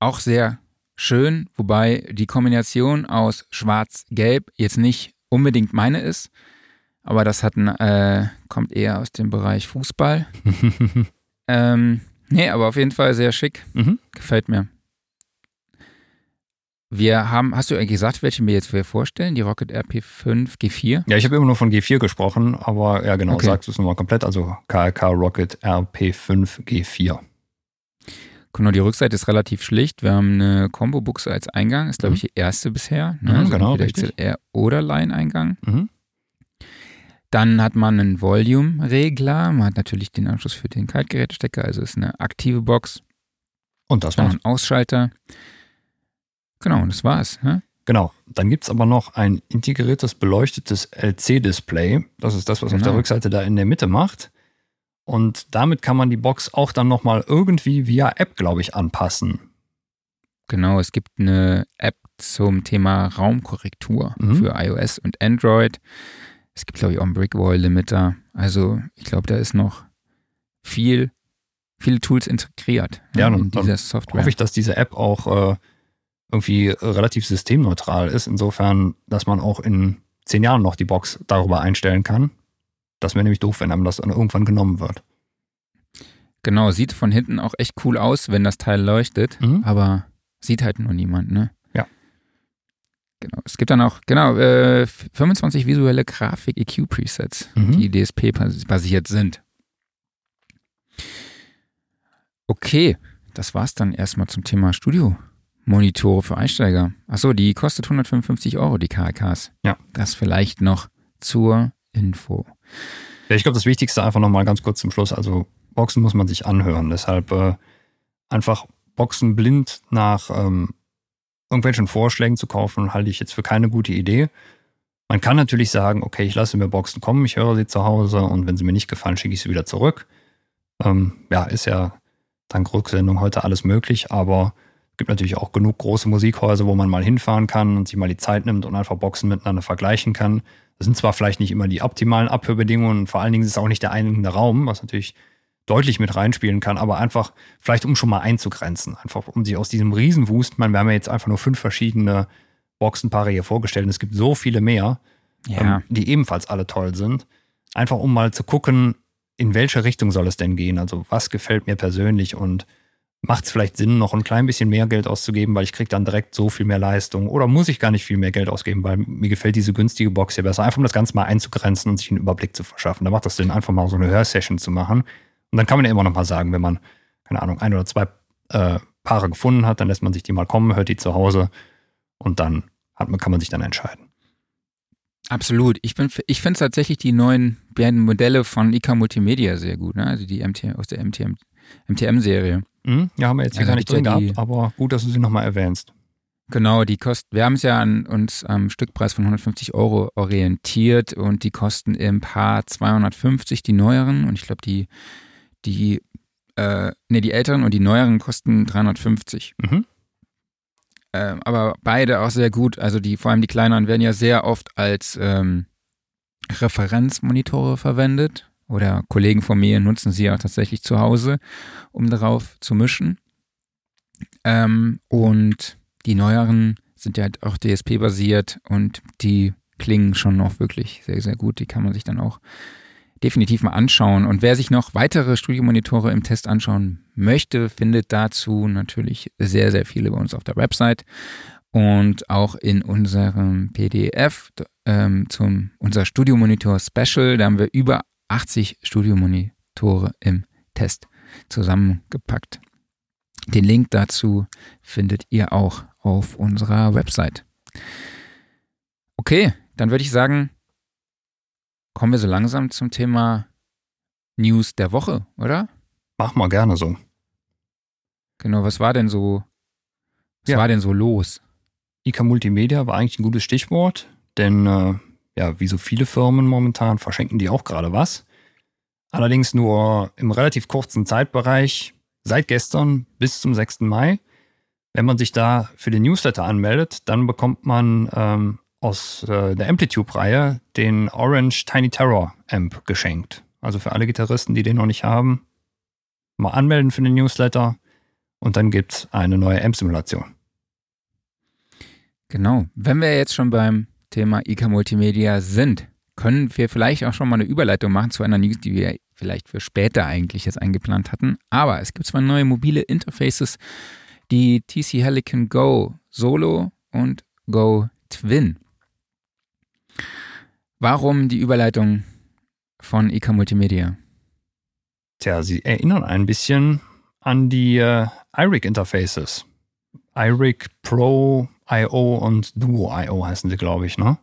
auch sehr schön, wobei die Kombination aus Schwarz-Gelb jetzt nicht unbedingt meine ist. Aber das hat äh, kommt eher aus dem Bereich Fußball. [LAUGHS] Ähm, nee, aber auf jeden Fall sehr schick. Mhm. Gefällt mir. wir haben, hast du eigentlich gesagt, welche wir jetzt vorstellen? Die Rocket RP5 G4? Ja, ich habe immer nur von G4 gesprochen, aber ja genau, Okay. sagst du es nochmal komplett. Also KRK Rocket RP5 G4. Genau, die Rückseite ist relativ schlicht. Wir haben eine Combo-Buchse als Eingang, ist glaube ich die erste bisher. Ne? Mhm, genau, entweder richtig. XLR oder Line-Eingang. Mhm. Dann hat man einen Volume-Regler. Man hat natürlich den Anschluss für den Kaltgerätestecker, also ist eine aktive Box. Und das Dann war's. einen Ausschalter. Genau, und das war's. Ne? Genau. Dann gibt es aber noch ein integriertes, beleuchtetes LC-Display. Das ist das, was auf der Genau. Rückseite da in der Mitte macht. Und damit kann man die Box auch dann nochmal irgendwie via App, glaube ich, anpassen. Genau, es gibt eine App zum Thema Raumkorrektur Mhm. für iOS und Android. Es gibt, glaube ich, auch einen Brickwall-Limiter. Also ich glaube, da ist noch viel, viele Tools integriert Ja, in dann dieser Software. Hoffe ich, dass diese App auch äh, irgendwie relativ systemneutral ist, insofern, dass man auch in zehn Jahren noch die Box darüber einstellen kann. Das wäre nämlich doof, wenn einem das dann irgendwann genommen wird. Genau, sieht von hinten auch echt cool aus, wenn das Teil leuchtet, Mhm. aber sieht halt nur niemand, ne? Ja. Genau. Es gibt dann auch, genau, äh, 25 visuelle Grafik-EQ-Presets, Mhm. die DSP-basiert sind. Okay, das war's dann erstmal zum Thema Studio-Monitore für Einsteiger. Achso, die kostet 155 Euro, die KRKs. Ja. Das vielleicht noch zur Info. Ja, ich glaube, das Wichtigste einfach nochmal ganz kurz zum Schluss. Also Boxen muss man sich anhören. Deshalb äh, einfach Boxen blind nach ähm, irgendwelchen Vorschlägen zu kaufen, halte ich jetzt für keine gute Idee. Man kann natürlich sagen, okay, ich lasse mir Boxen kommen, ich höre sie zu Hause und wenn sie mir nicht gefallen, schicke ich sie wieder zurück. Ähm, ja, ist ja dank Rücksendung heute alles möglich, aber gibt natürlich auch genug große Musikhäuser, wo man mal hinfahren kann und sich mal die Zeit nimmt und einfach Boxen miteinander vergleichen kann. Das sind zwar vielleicht nicht immer die optimalen Abhörbedingungen, vor allen Dingen ist es auch nicht der einigende Raum, was natürlich deutlich mit reinspielen kann, aber einfach vielleicht um schon mal einzugrenzen, einfach um sich aus diesem Riesenwust, man, wir haben ja jetzt einfach nur fünf verschiedene Boxenpaare hier vorgestellt und es gibt so viele mehr, Ja. ähm, die ebenfalls alle toll sind, einfach um mal zu gucken, in welche Richtung soll es denn gehen, also was gefällt mir persönlich und macht es vielleicht Sinn, noch ein klein bisschen mehr Geld auszugeben, weil ich kriege dann direkt so viel mehr Leistung oder muss ich gar nicht viel mehr Geld ausgeben, weil mir gefällt diese günstige Box hier besser, einfach um das Ganze mal einzugrenzen und sich einen Überblick zu verschaffen. Da macht das Sinn, einfach mal so eine Hörsession zu machen und dann kann man ja immer noch mal sagen, wenn man, keine Ahnung, ein oder zwei äh, Paare gefunden hat, dann lässt man sich die mal kommen, hört die zu Hause und dann man, kann man sich dann entscheiden. Absolut. Ich, bin, ich finde tatsächlich die neuen Modelle von IK Multimedia sehr gut, ne? also die MT, aus der MTM, MTM-Serie. Mhm, ja, haben wir jetzt hier Ja, gar nicht drin gehabt, aber gut, dass du sie nochmal erwähnst. Genau, die kosten, wir haben es ja an uns am Stückpreis von 150 Euro orientiert und die kosten im Paar 250, die neueren und ich glaube die, die, äh, nee, die älteren und die neueren kosten 350. Mhm. Ähm, aber beide auch sehr gut. Also die, vor allem die kleineren werden ja sehr oft als ähm, Referenzmonitore verwendet. Oder Kollegen von mir nutzen sie auch tatsächlich zu Hause, um darauf zu mischen. Ähm, und die neueren sind ja halt auch DSP-basiert und die klingen schon noch wirklich sehr, sehr gut. Die kann man sich dann auch definitiv mal anschauen. Und wer sich noch weitere Studiomonitore im Test anschauen möchte, findet dazu natürlich sehr, sehr viele bei uns auf der Website und auch in unserem PDF ähm, zum unser Studiomonitor Special. Da haben wir über 80 Studiomonitore im Test zusammengepackt. Den Link dazu findet ihr auch auf unserer Website. Okay, dann würde ich sagen, kommen wir so langsam zum Thema News der Woche, oder? Mach mal gerne so. Genau, was war denn so, was Ja. war denn so los? IK Multimedia war eigentlich ein gutes Stichwort, denn äh, ja, wie so viele Firmen momentan verschenken die auch gerade was. Allerdings nur im relativ kurzen Zeitbereich, seit gestern bis zum 6. Mai. Wenn man sich da für den Newsletter anmeldet, dann bekommt man ähm, aus äh, der Amplitude-Reihe den Orange Tiny Terror Amp geschenkt. Also für alle Gitarristen, die den noch nicht haben, mal anmelden für den Newsletter und dann gibt es eine neue Amp-Simulation. Genau. Wenn wir jetzt schon beim Thema IK Multimedia sind, können wir vielleicht auch schon mal eine Überleitung machen zu einer News, die wir vielleicht für später eigentlich jetzt eingeplant hatten. Aber es gibt zwei neue mobile Interfaces, die TC Helicon Go Solo und Go Twin. Warum die Überleitung von IK Multimedia? Tja, sie erinnern ein bisschen an die äh, iRig Interfaces. iRig Pro IO und Duo IO heißen sie, glaube ich, ne?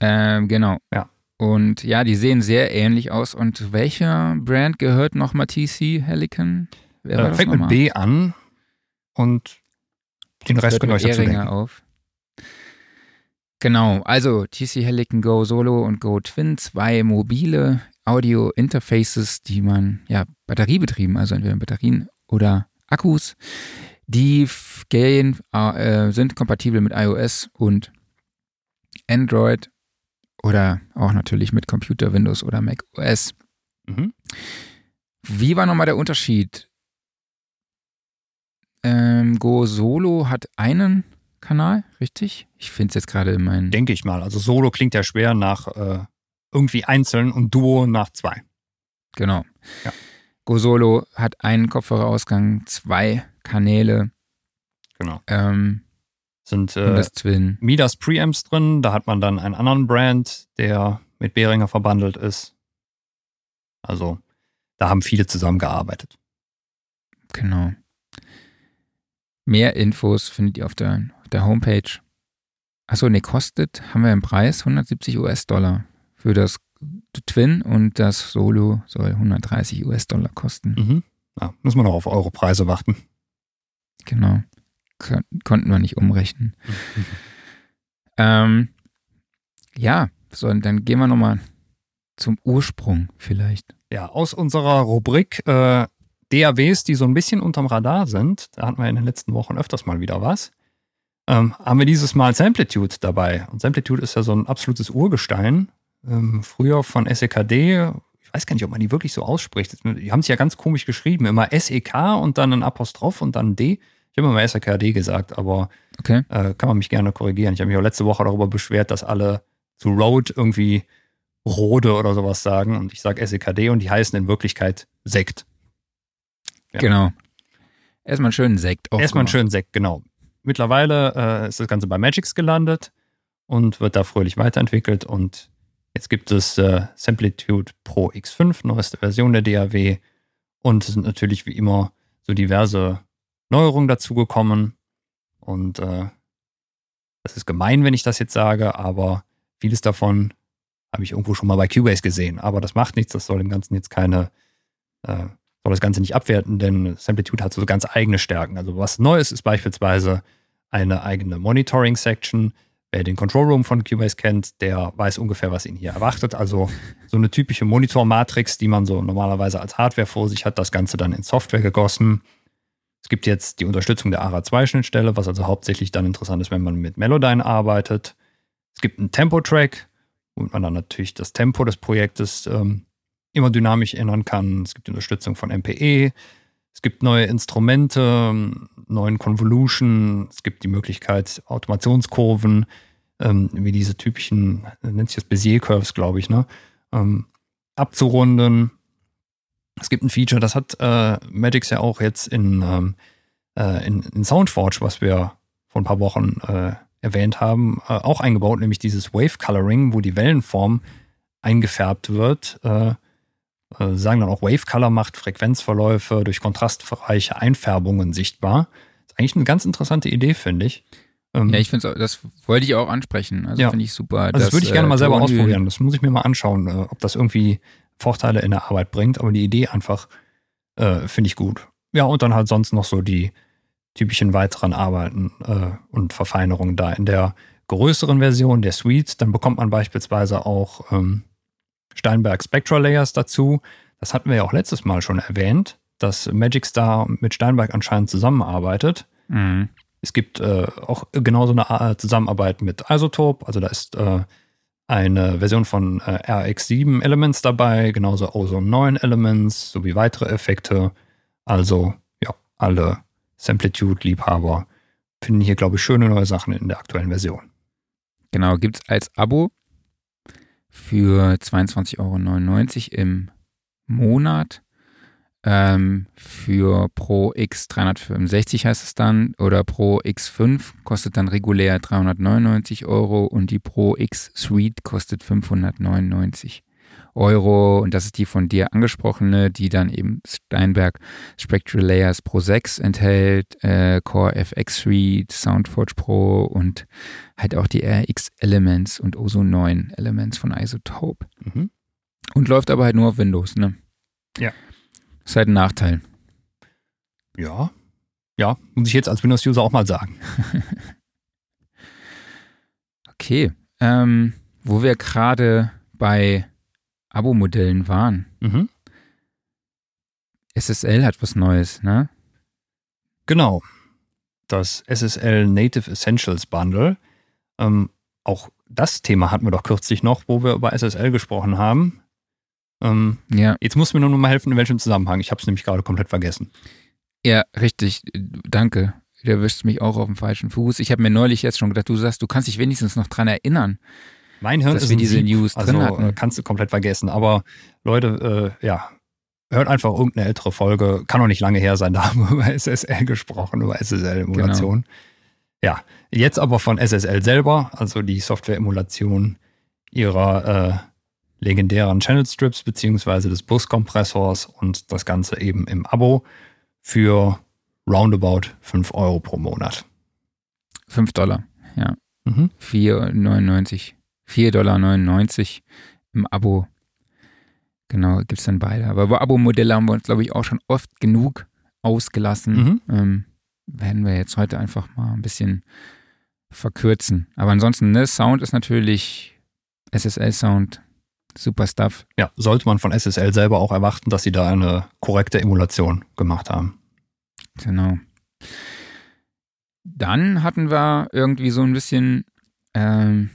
Ähm, genau. Ja. Und ja, die sehen sehr ähnlich aus. Und welcher Brand gehört nochmal TC Helicon? Wer äh, fängt mit B an und den Rest könnt ihr euch dazu denken. auf. Genau, also TC Helicon Go Solo und Go Twin, zwei mobile Audio-Interfaces, die man ja batteriebetrieben, also entweder Batterien oder Akkus, die gehen, äh, sind kompatibel mit iOS und Android oder auch natürlich mit Computer, Windows oder Mac OS. Mhm. Wie war nochmal der Unterschied? Ähm, Go Solo hat einen Kanal, richtig? Ich finde es jetzt gerade in meinen. Denke ich mal. Also Solo klingt ja schwer nach äh, irgendwie einzeln und Duo nach zwei. Genau. Ja. Go Solo hat einen Kopfhörerausgang, zwei Kanäle. Genau. Ähm, sind äh. Midas Preamps drin. Da hat man dann einen anderen Brand, der mit Behringer verbandelt ist. Also da haben viele zusammengearbeitet. Genau. Mehr Infos findet ihr auf der, auf der Homepage. Achso, ne, kostet, haben wir im Preis 170 US-Dollar für das Twin und das Solo soll 130 US-Dollar kosten. Mhm. Ja, muss man noch auf eure Preise warten. Genau konnten wir nicht umrechnen. Mhm. [LAUGHS] Ähm, ja, so, dann gehen wir nochmal zum Ursprung vielleicht. Ja, aus unserer Rubrik äh, DAWs, die so ein bisschen unterm Radar sind, da hatten wir in den letzten Wochen öfters mal wieder was, ähm, haben wir dieses Mal Samplitude dabei. Und Samplitude ist ja so ein absolutes Urgestein. Ähm, früher von SEKD, ich weiß gar nicht, ob man die wirklich so ausspricht. Die haben es ja ganz komisch geschrieben, immer SEK und dann ein Apostroph und dann D. Ich habe immer SRKD gesagt, aber okay. äh, kann man mich gerne korrigieren. Ich habe mich auch letzte Woche darüber beschwert, dass alle zu Road irgendwie Rode oder sowas sagen und ich sage SEKD und die heißen in Wirklichkeit Sekt. Ja. Genau. Erstmal einen schönen Sekt. Erstmal einen schönen Sekt, genau. Mittlerweile äh, ist das Ganze bei Magix gelandet und wird da fröhlich weiterentwickelt und jetzt gibt es äh, Samplitude Pro X5, neueste Version der DAW und es sind natürlich wie immer so diverse Neuerungen dazugekommen. Und äh, das ist gemein, wenn ich das jetzt sage, aber vieles davon habe ich irgendwo schon mal bei Cubase gesehen. Aber das macht nichts, das soll dem Ganzen jetzt keine, äh, soll das Ganze nicht abwerten, denn Samplitude hat so ganz eigene Stärken. Also was Neues ist beispielsweise eine eigene Monitoring-Section. Wer den Control Room von Cubase kennt, der weiß ungefähr, was ihn hier erwartet. Also so eine typische Monitor-Matrix, die man so normalerweise als Hardware vor sich hat, das Ganze dann in Software gegossen. Es gibt jetzt die Unterstützung der ARA2-Schnittstelle, was also hauptsächlich dann interessant ist, wenn man mit Melodyne arbeitet. Es gibt einen Tempo-Track, womit man dann natürlich das Tempo des Projektes ähm, immer dynamisch ändern kann. Es gibt Unterstützung von MPE. Es gibt neue Instrumente, neuen Convolution. Es gibt die Möglichkeit, Automationskurven, ähm, wie diese typischen, nennt sich das Bezier-Curves, glaube ich, ne? Ähm, abzurunden. Es gibt ein Feature, das hat äh, Magix ja auch jetzt in, ähm, äh, in, in, Soundforge, was wir vor ein paar Wochen äh, erwähnt haben, äh, auch eingebaut, nämlich dieses Wave Coloring, wo die Wellenform eingefärbt wird. Äh, sagen dann auch Wave Color macht Frequenzverläufe durch kontrastreiche Einfärbungen sichtbar. Ist eigentlich eine ganz interessante Idee, finde ich. Ähm, ja, ich finde das wollte ich auch ansprechen. Also ja. finde ich super. Also das würde ich gerne mal selber ausprobieren. Das muss ich mir mal anschauen, ob das irgendwie Vorteile in der Arbeit bringt, aber die Idee einfach äh, finde ich gut. Ja, und dann halt sonst noch so die typischen weiteren Arbeiten äh, und Verfeinerungen da. In der größeren Version der Suite, dann bekommt man beispielsweise auch ähm, Steinberg Spectral Layers dazu. Das hatten wir ja auch letztes Mal schon erwähnt, dass Magic Star mit Steinberg anscheinend zusammenarbeitet. Mhm. Es gibt äh, auch genauso eine Zusammenarbeit mit Isotope, also da ist äh, eine Version von äh, RX7 Elements dabei, genauso Ozone 9 Elements sowie weitere Effekte. Also ja, alle Samplitude-Liebhaber finden hier, glaube ich, schöne neue Sachen in der aktuellen Version. Genau, gibt es als Abo für 22,99 Euro im Monat. Ähm, für Pro X365 heißt es dann oder Pro X5 kostet dann regulär 399 Euro und die Pro X Suite kostet 599 Euro und das ist die von dir angesprochene, die dann eben Steinberg Spectral Layers Pro 6 enthält, äh, Core FX Suite, SoundForge Pro und halt auch die RX Elements und OSO 9 Elements von Isotope. Mhm. Und läuft aber halt nur auf Windows, ne? Ja. Ist halt ein Nachteil. Ja. Ja, muss ich jetzt als Windows-User auch mal sagen. [LAUGHS] Okay. Ähm, wo wir gerade bei Abo-Modellen waren. Mhm. SSL hat was Neues, ne? Genau. Das SSL Native Essentials Bundle. Ähm, auch das Thema hatten wir doch kürzlich noch, wo wir über SSL gesprochen haben. Ähm, Ja, jetzt muss mir nur noch mal helfen, in welchem Zusammenhang. Ich habe es nämlich gerade komplett vergessen. ja, richtig. Danke. Du erwischst mich auch auf dem falschen Fuß. Ich habe mir neulich jetzt schon gedacht, du sagst, du kannst dich wenigstens noch dran erinnern. Mein Hirn Dass ist wir diese Sieb, News also drin hatten. äh, kannst du komplett vergessen. Aber Leute, äh, ja, hört einfach irgendeine ältere Folge. Kann auch nicht lange her sein, da haben wir über SSL gesprochen, über SSL-Emulation. Genau. Ja, jetzt aber von SSL selber, also die Software-Emulation ihrer äh, legendären Channel Strips beziehungsweise des Buskompressors und das Ganze eben im Abo für roundabout 5 Euro pro Monat. 5 Dollar. Ja. Mhm. 4,99. 4,99 Dollar im Abo. Genau, gibt es dann beide. Aber über Abo-Modelle haben wir uns, glaube ich, auch schon oft genug ausgelassen. Mhm. Ähm, werden wir jetzt heute einfach mal ein bisschen verkürzen. Aber ansonsten, ne, Sound ist natürlich SSL-Sound, super Stuff. Ja, sollte man von SSL selber auch erwarten, dass sie da eine korrekte Emulation gemacht haben. Genau. Dann hatten wir irgendwie so ein bisschen ähm,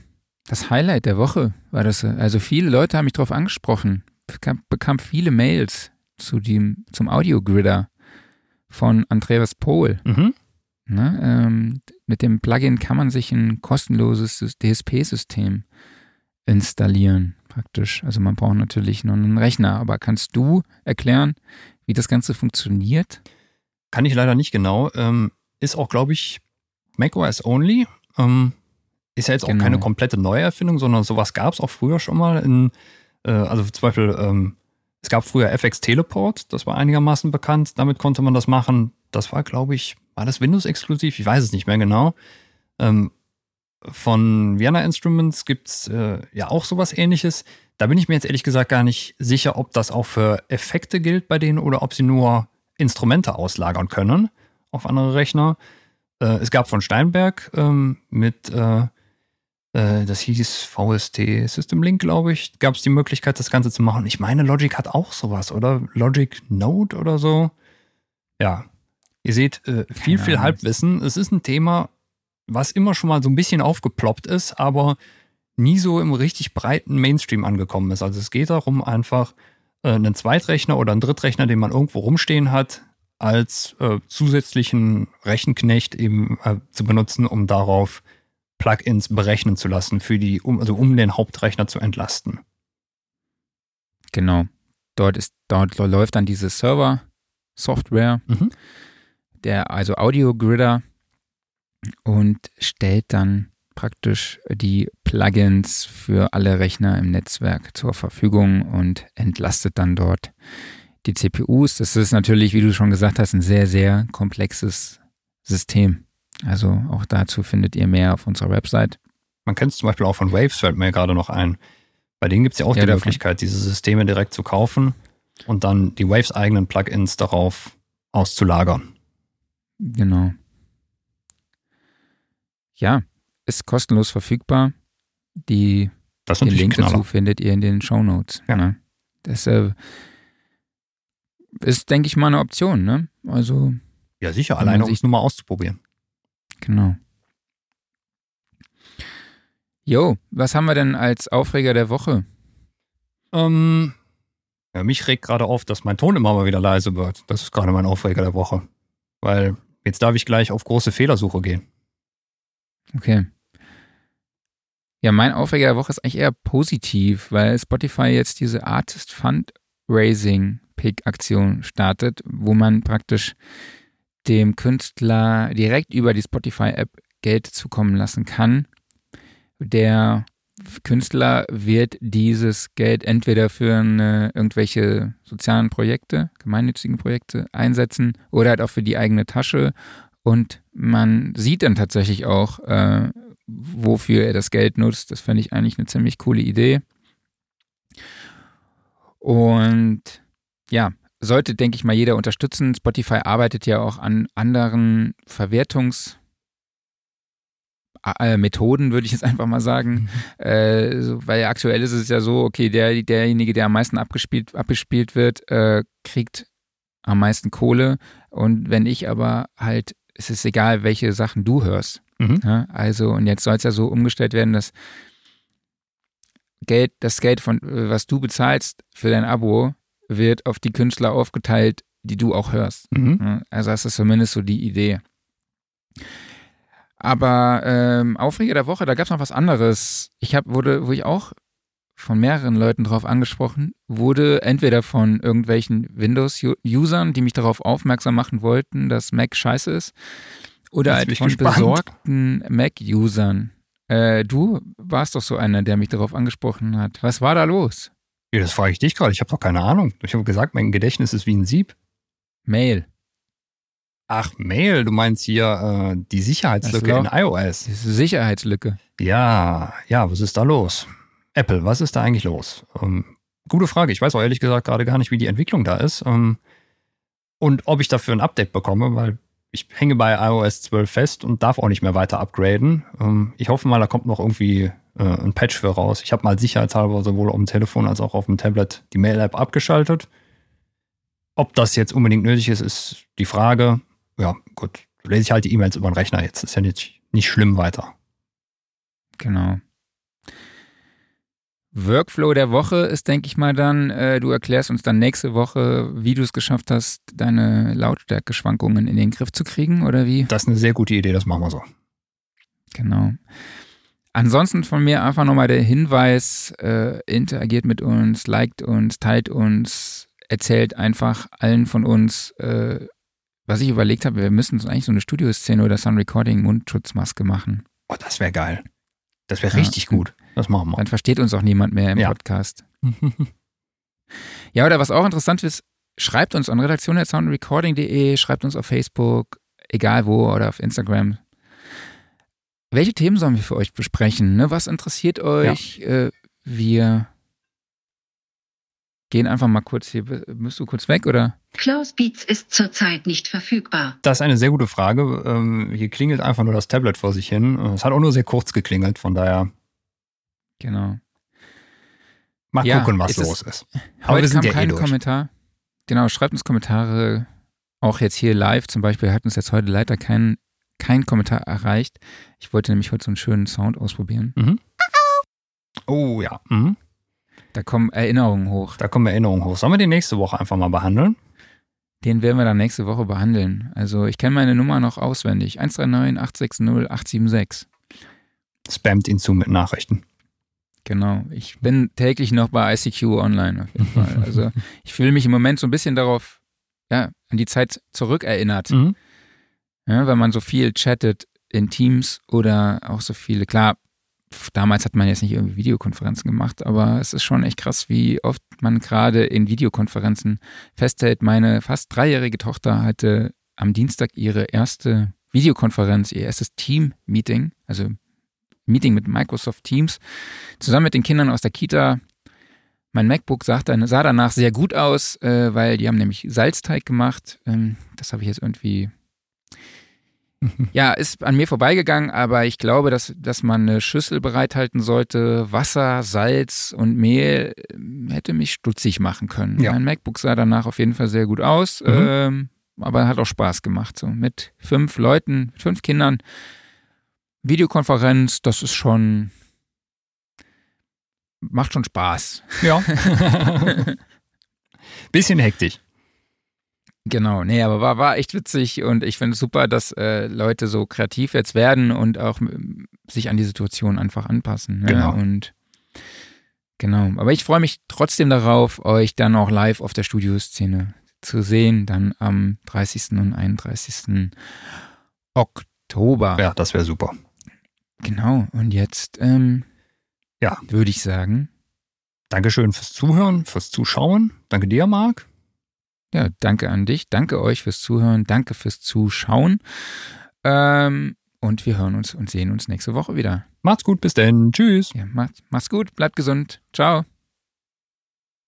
das Highlight der Woche, war das. so. Also viele Leute haben mich darauf angesprochen, bekam, bekam viele Mails zu dem, zum Audio-Gridder von Andreas Pohl. Mhm. Ne? Ähm, mit dem Plugin kann man sich ein kostenloses DSP-System installieren, praktisch. Also man braucht natürlich nur einen Rechner, aber kannst du erklären, wie das Ganze funktioniert? Kann ich leider nicht genau. Ähm, ist auch, glaube ich, macOS only. Ähm, ist ja jetzt auch Genau. keine komplette Neuerfindung, sondern sowas gab es auch früher schon mal. In, äh, also zum Beispiel, ähm, es gab früher FX Teleport, das war einigermaßen bekannt. Damit konnte man das machen. Das war, glaube ich, war das Windows-exklusiv? Ich weiß es nicht mehr genau. Ähm, von Vienna Instruments gibt es äh, ja auch sowas ähnliches. Da bin ich mir jetzt ehrlich gesagt gar nicht sicher, ob das auch für Effekte gilt bei denen oder ob sie nur Instrumente auslagern können auf andere Rechner. Äh, es gab von Steinberg ähm, mit, äh, das hieß VST System Link, glaube ich, gab es die Möglichkeit, das Ganze zu machen. Ich meine, Logic hat auch sowas, oder? Logic Node oder so. Ja, ihr seht äh, viel, viel. Halbwissen. Es ist ein Thema, was immer schon mal so ein bisschen aufgeploppt ist, aber nie so im richtig breiten Mainstream angekommen ist. Also es geht darum, einfach äh, einen Zweitrechner oder einen Drittrechner, den man irgendwo rumstehen hat, als äh, zusätzlichen Rechenknecht eben äh, zu benutzen, um darauf Plugins berechnen zu lassen, für die, um, also um den Hauptrechner zu entlasten. Genau. Dort ist, dort läuft dann diese Server-Software, Mhm. der also Audio-Gridder und stellt dann praktisch die Plugins für alle Rechner im Netzwerk zur Verfügung und entlastet dann dort die CPUs. Das ist natürlich, wie du schon gesagt hast, ein sehr, sehr komplexes System. Also auch dazu findet ihr mehr auf unserer Website. Man kennt es zum Beispiel auch von Waves, fällt mir gerade noch ein. Bei denen gibt es ja auch Ja, die davon. Möglichkeit, diese Systeme direkt zu kaufen und dann die Waves eigenen Plugins darauf auszulagern. Genau. Ja, ist kostenlos verfügbar. Die, Das den Link Knaller. dazu findet ihr in den Show Notes. Ja. Ne? Das äh, ist, denke ich, mal eine Option. Ne? Also, Ja, sicher, alleine um es nur mal auszuprobieren. Genau. Jo, was haben wir denn als Aufreger der Woche? Ähm, ja, mich regt gerade auf, dass mein Ton immer mal wieder leise wird. Das ist gerade mein Aufreger der Woche. Weil jetzt darf ich gleich auf große Fehlersuche gehen. Okay. Ja, mein Aufreger der Woche ist eigentlich eher positiv, weil Spotify jetzt diese Artist Fundraising Sneak-Pick-Aktion startet, wo man praktisch dem Künstler direkt über die Spotify-App Geld zukommen lassen kann. Der Künstler wird dieses Geld entweder für eine, irgendwelche sozialen Projekte, gemeinnützigen Projekte einsetzen oder halt auch für die eigene Tasche. Und man sieht dann tatsächlich auch, äh, wofür er das Geld nutzt. Das fände ich eigentlich eine ziemlich coole Idee. Und ja, sollte, denke ich mal, jeder unterstützen. Spotify arbeitet ja auch an anderen Verwertungs- äh, Methoden, würde ich jetzt [LAUGHS] einfach mal sagen. Mhm. Äh, so, weil aktuell ist es ja so, okay, der, derjenige, der am meisten abgespielt, abgespielt wird, äh, kriegt am meisten Kohle. Und wenn ich aber halt, es ist egal, welche Sachen du hörst. Mhm. Ja, also, und jetzt soll es ja so umgestellt werden, dass Geld, das Geld von, äh, was du bezahlst für dein Abo, wird auf die Künstler aufgeteilt, die du auch hörst. Mhm. Also das ist zumindest so die Idee. Aber ähm, Aufreger der Woche, da gab es noch was anderes. Ich habe, wurde, wo ich auch von mehreren Leuten drauf angesprochen, wurde entweder von irgendwelchen Windows-Usern, die mich darauf aufmerksam machen wollten, dass Mac scheiße ist, oder halt von gespannt. besorgten Mac-Usern. Äh, du warst doch so einer, der mich darauf angesprochen hat. Was war da los? Ja, das frage ich dich gerade. Ich habe doch keine Ahnung. Ich habe gesagt, mein Gedächtnis ist wie ein Sieb. Mail. Ach, Mail, du meinst hier äh, die Sicherheitslücke in iOS. Sicherheitslücke. Ja, ja, was ist da los? Apple, was ist da eigentlich los? Ähm, gute Frage. Ich weiß auch ehrlich gesagt gerade gar nicht, wie die Entwicklung da ist. Ähm, und ob ich dafür ein Update bekomme, weil ich hänge bei iOS 12 fest und darf auch nicht mehr weiter upgraden. Ähm, ich hoffe mal, da kommt noch irgendwie äh, ein Patch für raus. Ich habe mal sicherheitshalber sowohl auf dem Telefon als auch auf dem Tablet die Mail-App abgeschaltet. Ob das jetzt unbedingt nötig ist, ist die Frage ja, gut, lese ich halt die E-Mails über den Rechner jetzt. Ist ja nicht, nicht schlimm weiter. Genau. Workflow der Woche ist, denke ich mal, dann, äh, du erklärst uns dann nächste Woche, wie du es geschafft hast, deine Lautstärke-Schwankungen in den Griff zu kriegen, oder wie? Das ist eine sehr gute Idee, das machen wir so. Genau. Ansonsten von mir einfach nochmal der Hinweis, äh, interagiert mit uns, liked uns, teilt uns, erzählt einfach allen von uns, äh, was ich überlegt habe, wir müssen eigentlich so eine Studioszene oder Sound Recording Mundschutzmaske machen. Oh, das wäre geil. Das wäre ja. richtig gut. Das machen wir. Dann versteht uns auch niemand mehr im ja. Podcast. [LAUGHS] ja, oder was auch interessant ist, schreibt uns an redaktion.soundrecording.de, schreibt uns auf Facebook, egal wo, oder auf Instagram. Welche Themen sollen wir für euch besprechen? Ne? Was interessiert euch? Ja. Äh, wir gehen einfach mal kurz hier. Müsst du kurz weg oder? Klaus Beats ist zurzeit nicht verfügbar. Das ist eine sehr gute Frage. Ähm, hier klingelt einfach nur das Tablet vor sich hin. Es hat auch nur sehr kurz geklingelt, von daher. Genau. Mal ja, gucken, was los ist. Aber wir sind kam ja kein eh Kommentar. Genau, schreibt uns Kommentare. Auch jetzt hier live zum Beispiel hat uns jetzt heute leider kein, kein Kommentar erreicht. Ich wollte nämlich heute so einen schönen Sound ausprobieren. Mhm. Oh ja. Mhm. Da kommen Erinnerungen hoch. Da kommen Erinnerungen hoch. Sollen wir die nächste Woche einfach mal behandeln? Den werden wir dann nächste Woche behandeln. Also ich kenne meine Nummer noch auswendig. 139 860 876. Spammt ihn zu mit Nachrichten. Genau. Ich bin täglich noch bei ICQ online auf jeden Fall. [LAUGHS] Also ich fühle mich im Moment so ein bisschen darauf, ja, an die Zeit zurückerinnert. Mhm. Ja, weil man so viel chattet in Teams oder auch so viele, klar, damals hat man jetzt nicht irgendwie Videokonferenzen gemacht, aber es ist schon echt krass, wie oft man gerade in Videokonferenzen festhält. Meine fast dreijährige Tochter hatte am Dienstag ihre erste Videokonferenz, ihr erstes Team-Meeting, also Meeting mit Microsoft Teams, zusammen mit den Kindern aus der Kita. Mein MacBook sah, danach sehr gut aus, äh, weil die haben nämlich Salzteig gemacht. Ähm, das habe ich jetzt irgendwie ja, ist an mir vorbeigegangen, aber ich glaube, dass, dass man eine Schüssel bereithalten sollte. Wasser, Salz und Mehl ähm, hätte mich stutzig machen können. Ja. Mein MacBook sah danach auf jeden Fall sehr gut aus, mhm. ähm, aber hat auch Spaß gemacht. So mit fünf Leuten, fünf Kindern. Videokonferenz, das ist schon. Macht schon Spaß. Ja. [LAUGHS] [LAUGHS] Bisschen hektisch. Genau, nee, aber war, war echt witzig und ich finde es super, dass äh, Leute so kreativ jetzt werden und auch sich an die Situation einfach anpassen. Ne? Genau. Und Genau. Aber ich freue mich trotzdem darauf, euch dann auch live auf der Studioszene zu sehen, dann am 30. und 31. Oktober. Ja, das wäre super. Genau. Und jetzt, ähm, ja, würde ich sagen. Dankeschön fürs Zuhören, fürs Zuschauen. Danke dir, Marc. Ja, danke an dich. Danke euch fürs Zuhören. Danke fürs Zuschauen. Ähm, und wir hören uns und sehen uns nächste Woche wieder. Macht's gut, bis denn. Tschüss. Ja, macht's, macht's gut, bleibt gesund. Ciao.